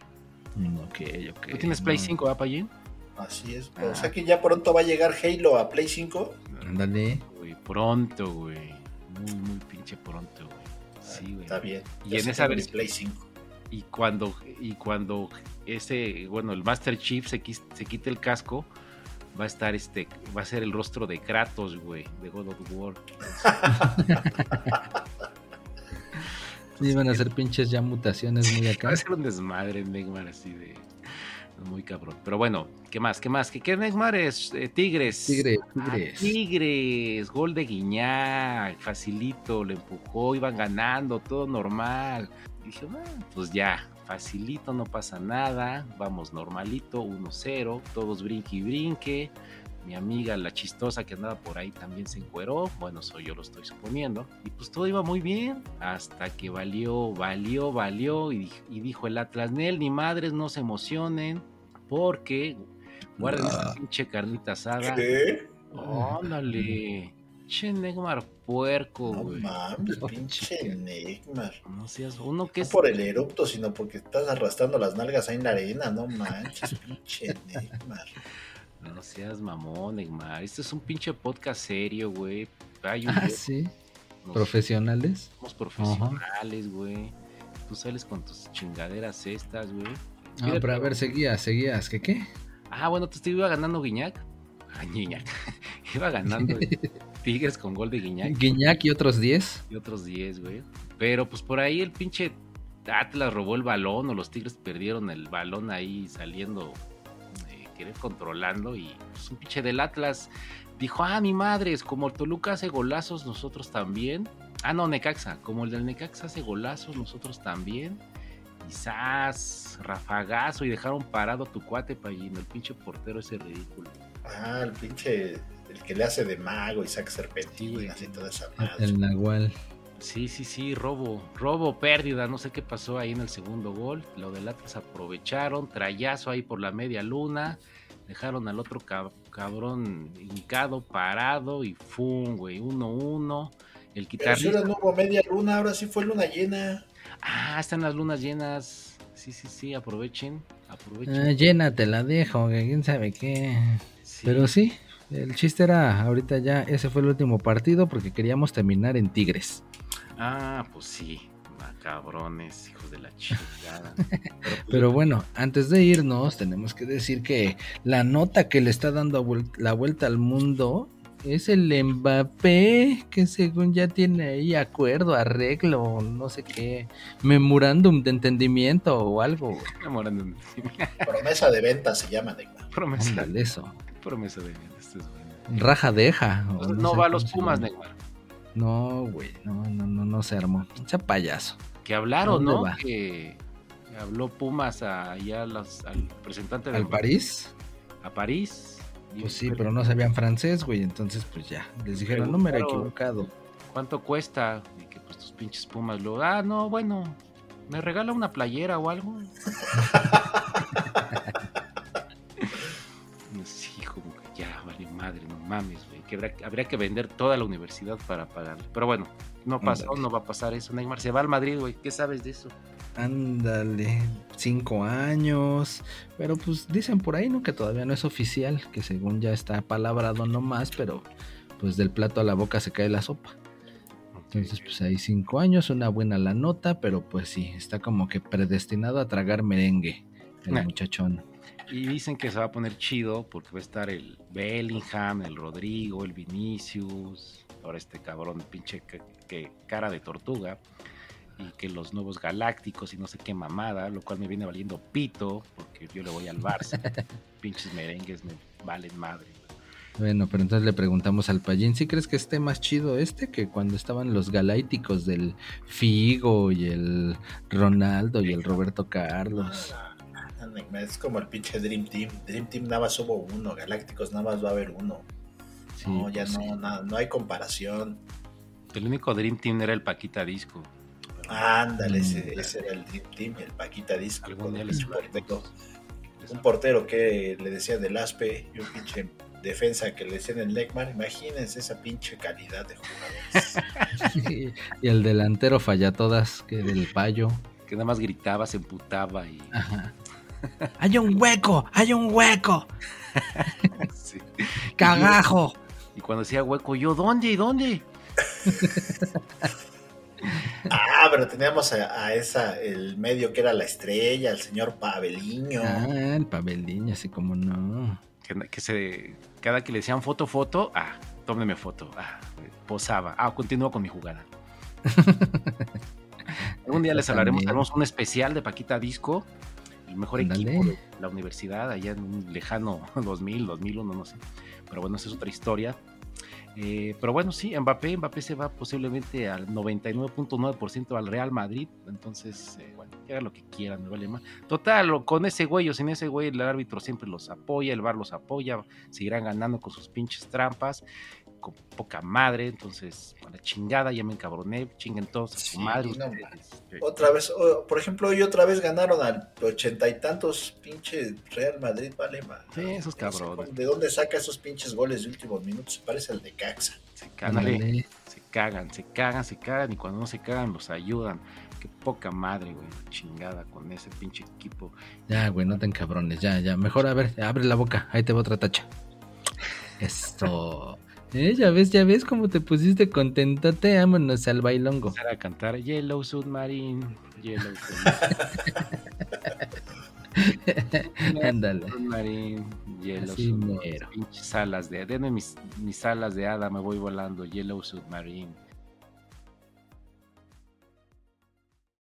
Ok, ok. ¿Tú tienes Play no. 5, va, Payín? Así es. Ah. O sea que ya pronto va a llegar Halo a Play 5. Ándale. Güey, pronto, güey. Muy, muy pinche pronto, güey. Sí, güey. Está bien. Y en esa versión- Play 5. Y cuando, y cuando ese, bueno, el Master Chief se, se quite el casco, va a estar este, va a ser el rostro de Kratos, güey, de God of War. Sí, van a ser pinches ya mutaciones muy <laughs> Va acá. a ser un desmadre Neymar así de muy cabrón. Pero bueno, ¿qué más? ¿Qué más? ¿Qué, qué Neymar es? Eh, Tigres. Tigres, Ah, Tigres. Tigres, gol de Guiñac, facilito, le empujó, iban ganando, todo normal. Dije, bueno, pues ya, facilito, no pasa nada, vamos normalito, 1-0, todos brinque y brinque. Mi amiga, la chistosa que andaba por ahí, también se encueró. Bueno, eso yo lo estoy suponiendo. Y pues todo iba muy bien. Hasta que valió, valió, valió. Y, dij- y dijo el Atlas, Nel, ni madres, no se emocionen. Porque guarden esa Ah. pinche carnita asada. ¿Qué? Ándale. Che, Neymar puerco, No güey. mames, <laughs> pinche. Neymar. No seas uno que No es. por el erupto, sino porque estás arrastrando las nalgas ahí en la arena. No manches, <laughs> pinche Neymar. No seas mamón, Neymar. Este es un pinche podcast serio, güey. Hay un Ah, sí. nos- Profesionales. somos profesionales, güey. Tú sales con tus chingaderas estas, güey. Ah, Mira, pero a ver, seguías, seguías. ¿Qué qué? Ah, bueno, te iba ganando Guiñac. <laughs> Ah, Guiñac. <laughs> iba ganando <laughs> Tigres con gol de Guiñac. Guiñac y otros 10. y otros 10, güey. Pero pues por ahí el pinche Atlas robó el balón o los Tigres perdieron el balón ahí saliendo, querer controlando y pues un pinche del Atlas dijo, ah, mi madre, es como el Toluca hace golazos, nosotros también. Ah, no, Necaxa, como el del Necaxa hace golazos, nosotros también. Quizás rafagazo y dejaron parado a tu cuate Payino, el pinche portero ese ridículo. Ah, el pinche. El que le hace de mago y saca Sí, serpentinas güey. y toda esa madre. El Nahual. Sí, sí, sí, robo, robo, pérdida, no sé qué pasó ahí en el segundo gol. Lo del Atlas aprovecharon, trayazo ahí por la media luna, dejaron al otro cab- cabrón hincado, parado y fum, güey, 1-1. El Pero si guitarrista. ahora no hubo media luna, ahora sí fue luna llena. Ah, están las lunas llenas. Sí, sí, sí, aprovechen, aprovechen. Ah, llena, te la dejo, que quién sabe qué. Sí. Pero sí, el chiste era, ahorita ya, ese fue el último partido porque queríamos terminar en Tigres. Ah, pues sí, ah, cabrones, hijos de la chingada. Pero, pues, Pero bueno, antes de irnos, tenemos que decir que la nota que le está dando la vuelta al mundo es el Mbappé, que según ya tiene ahí acuerdo, arreglo, no sé qué, memorándum de entendimiento o algo. de ti. Promesa de venta se llama Neymar. promesa, Ándale, eso. promesa de vida, esto es bueno. Raja deja. o No, no sé va a los Pumas. Neymar. No, güey, no, no, no, no se armó. Sea payaso. Que hablaron, ¿Dónde ¿no? va? Que habló Pumas a, allá los- al representante ¿Al París? A París. Pues sí, pero no sabían francés, güey. Entonces, pues ya. Les dijeron, no me era equivocado. ¿Cuánto cuesta? Y que pues tus pinches Pumas luego, ah, no, bueno, ¿me regala una playera o algo? sí, como que ya, vale madre, no mames. Que habrá- habría que vender toda la universidad para pagarle. Pero bueno, no pasó, no va a pasar eso. Neymar se va al Madrid, güey. ¿Qué sabes de eso? Ándale, cinco años. Pero pues dicen por ahí, ¿no? Que todavía no es oficial, que según ya está palabrado nomás, pero pues del plato a la boca se cae la sopa. Entonces, pues ahí cinco años, una buena la nota, pero pues sí, está como que predestinado a tragar merengue el muchachón. Y dicen que se va a poner chido porque va a estar el Bellingham, el Rodrigo, el Vinicius, ahora este cabrón pinche que, que cara de tortuga, y que los nuevos galácticos y no sé qué mamada, lo cual me viene valiendo pito porque yo le voy al Barça. <laughs> Pinches merengues me valen madre. Bueno, pero entonces le preguntamos al Payín, ¿sí crees que esté más chido este que cuando estaban los galácticos del Figo y el Ronaldo y el Roberto Carlos? Es como el pinche Dream Team. Dream Team nada más hubo uno, Galácticos nada más va a haber uno. Sí, no, ya pues no, sí. nada, no hay comparación. El único Dream Team era el Paquita Disco. Ándale, Mm. ese, ese era el Dream Team, el Paquita Disco. Con un portero, un portero que le decían del Aspe y un pinche defensa que le decían el Neymar. Imagínense esa pinche calidad de jugadores. <laughs> y el delantero falla todas, que del payo. que nada más gritaba, se emputaba y Ajá. Hay un hueco, hay un hueco. <laughs> Sí. Cagajo. Y cuando decía hueco, yo, ¿dónde? ¿Y dónde? <laughs> Ah, pero teníamos a, a esa, el medio que era la estrella, el señor Paveliño. Ah, el pabeliño, así como no. Que, que se, cada que le decían foto, foto, ah, tómeme foto. Ah, posaba. Ah, continúo con mi jugada. <laughs> Un día les hablaremos, tenemos un especial de Paquita Disco, el mejor Ándale. equipo de la universidad, allá en un lejano <laughs> 2000, 2001, no sé. Pero bueno, esa es otra historia. Eh, pero bueno, sí, Mbappé, Mbappé se va posiblemente al 99.9% al Real Madrid. Entonces, eh, bueno, que hagan lo que quieran, me vale más. Total, con ese güey o sin ese güey, el árbitro siempre los apoya, el VAR los apoya, seguirán ganando con sus pinches trampas, poca madre. Entonces, a la chingada, ya me encabroné, chinguen todos a su Sí, madre. no. Eh, Otra vez, por ejemplo, hoy otra vez ganaron al ochenta y tantos pinche Real Madrid, vale, ma. Sí, esos cabrones. ¿De dónde saca esos pinches goles de últimos minutos? Se parece al de Caxa. Se cagan, se cagan, se cagan, se cagan, y cuando no se cagan, los ayudan. Qué poca madre, güey, chingada con ese pinche equipo. Ya, güey, no te encabrones, ya, ya. Mejor, a ver, abre la boca, ahí te va otra tacha. Esto. Eh, ya ves, ya ves cómo te pusiste contentote, vámonos al bailongo. Empezar a cantar Yellow Submarine, Yellow <laughs> Submarine, Ándale. Submarine, Yellow Así Submarine. Pinches alas de, denme mis, mis alas de hada, me voy volando, Yellow Submarine.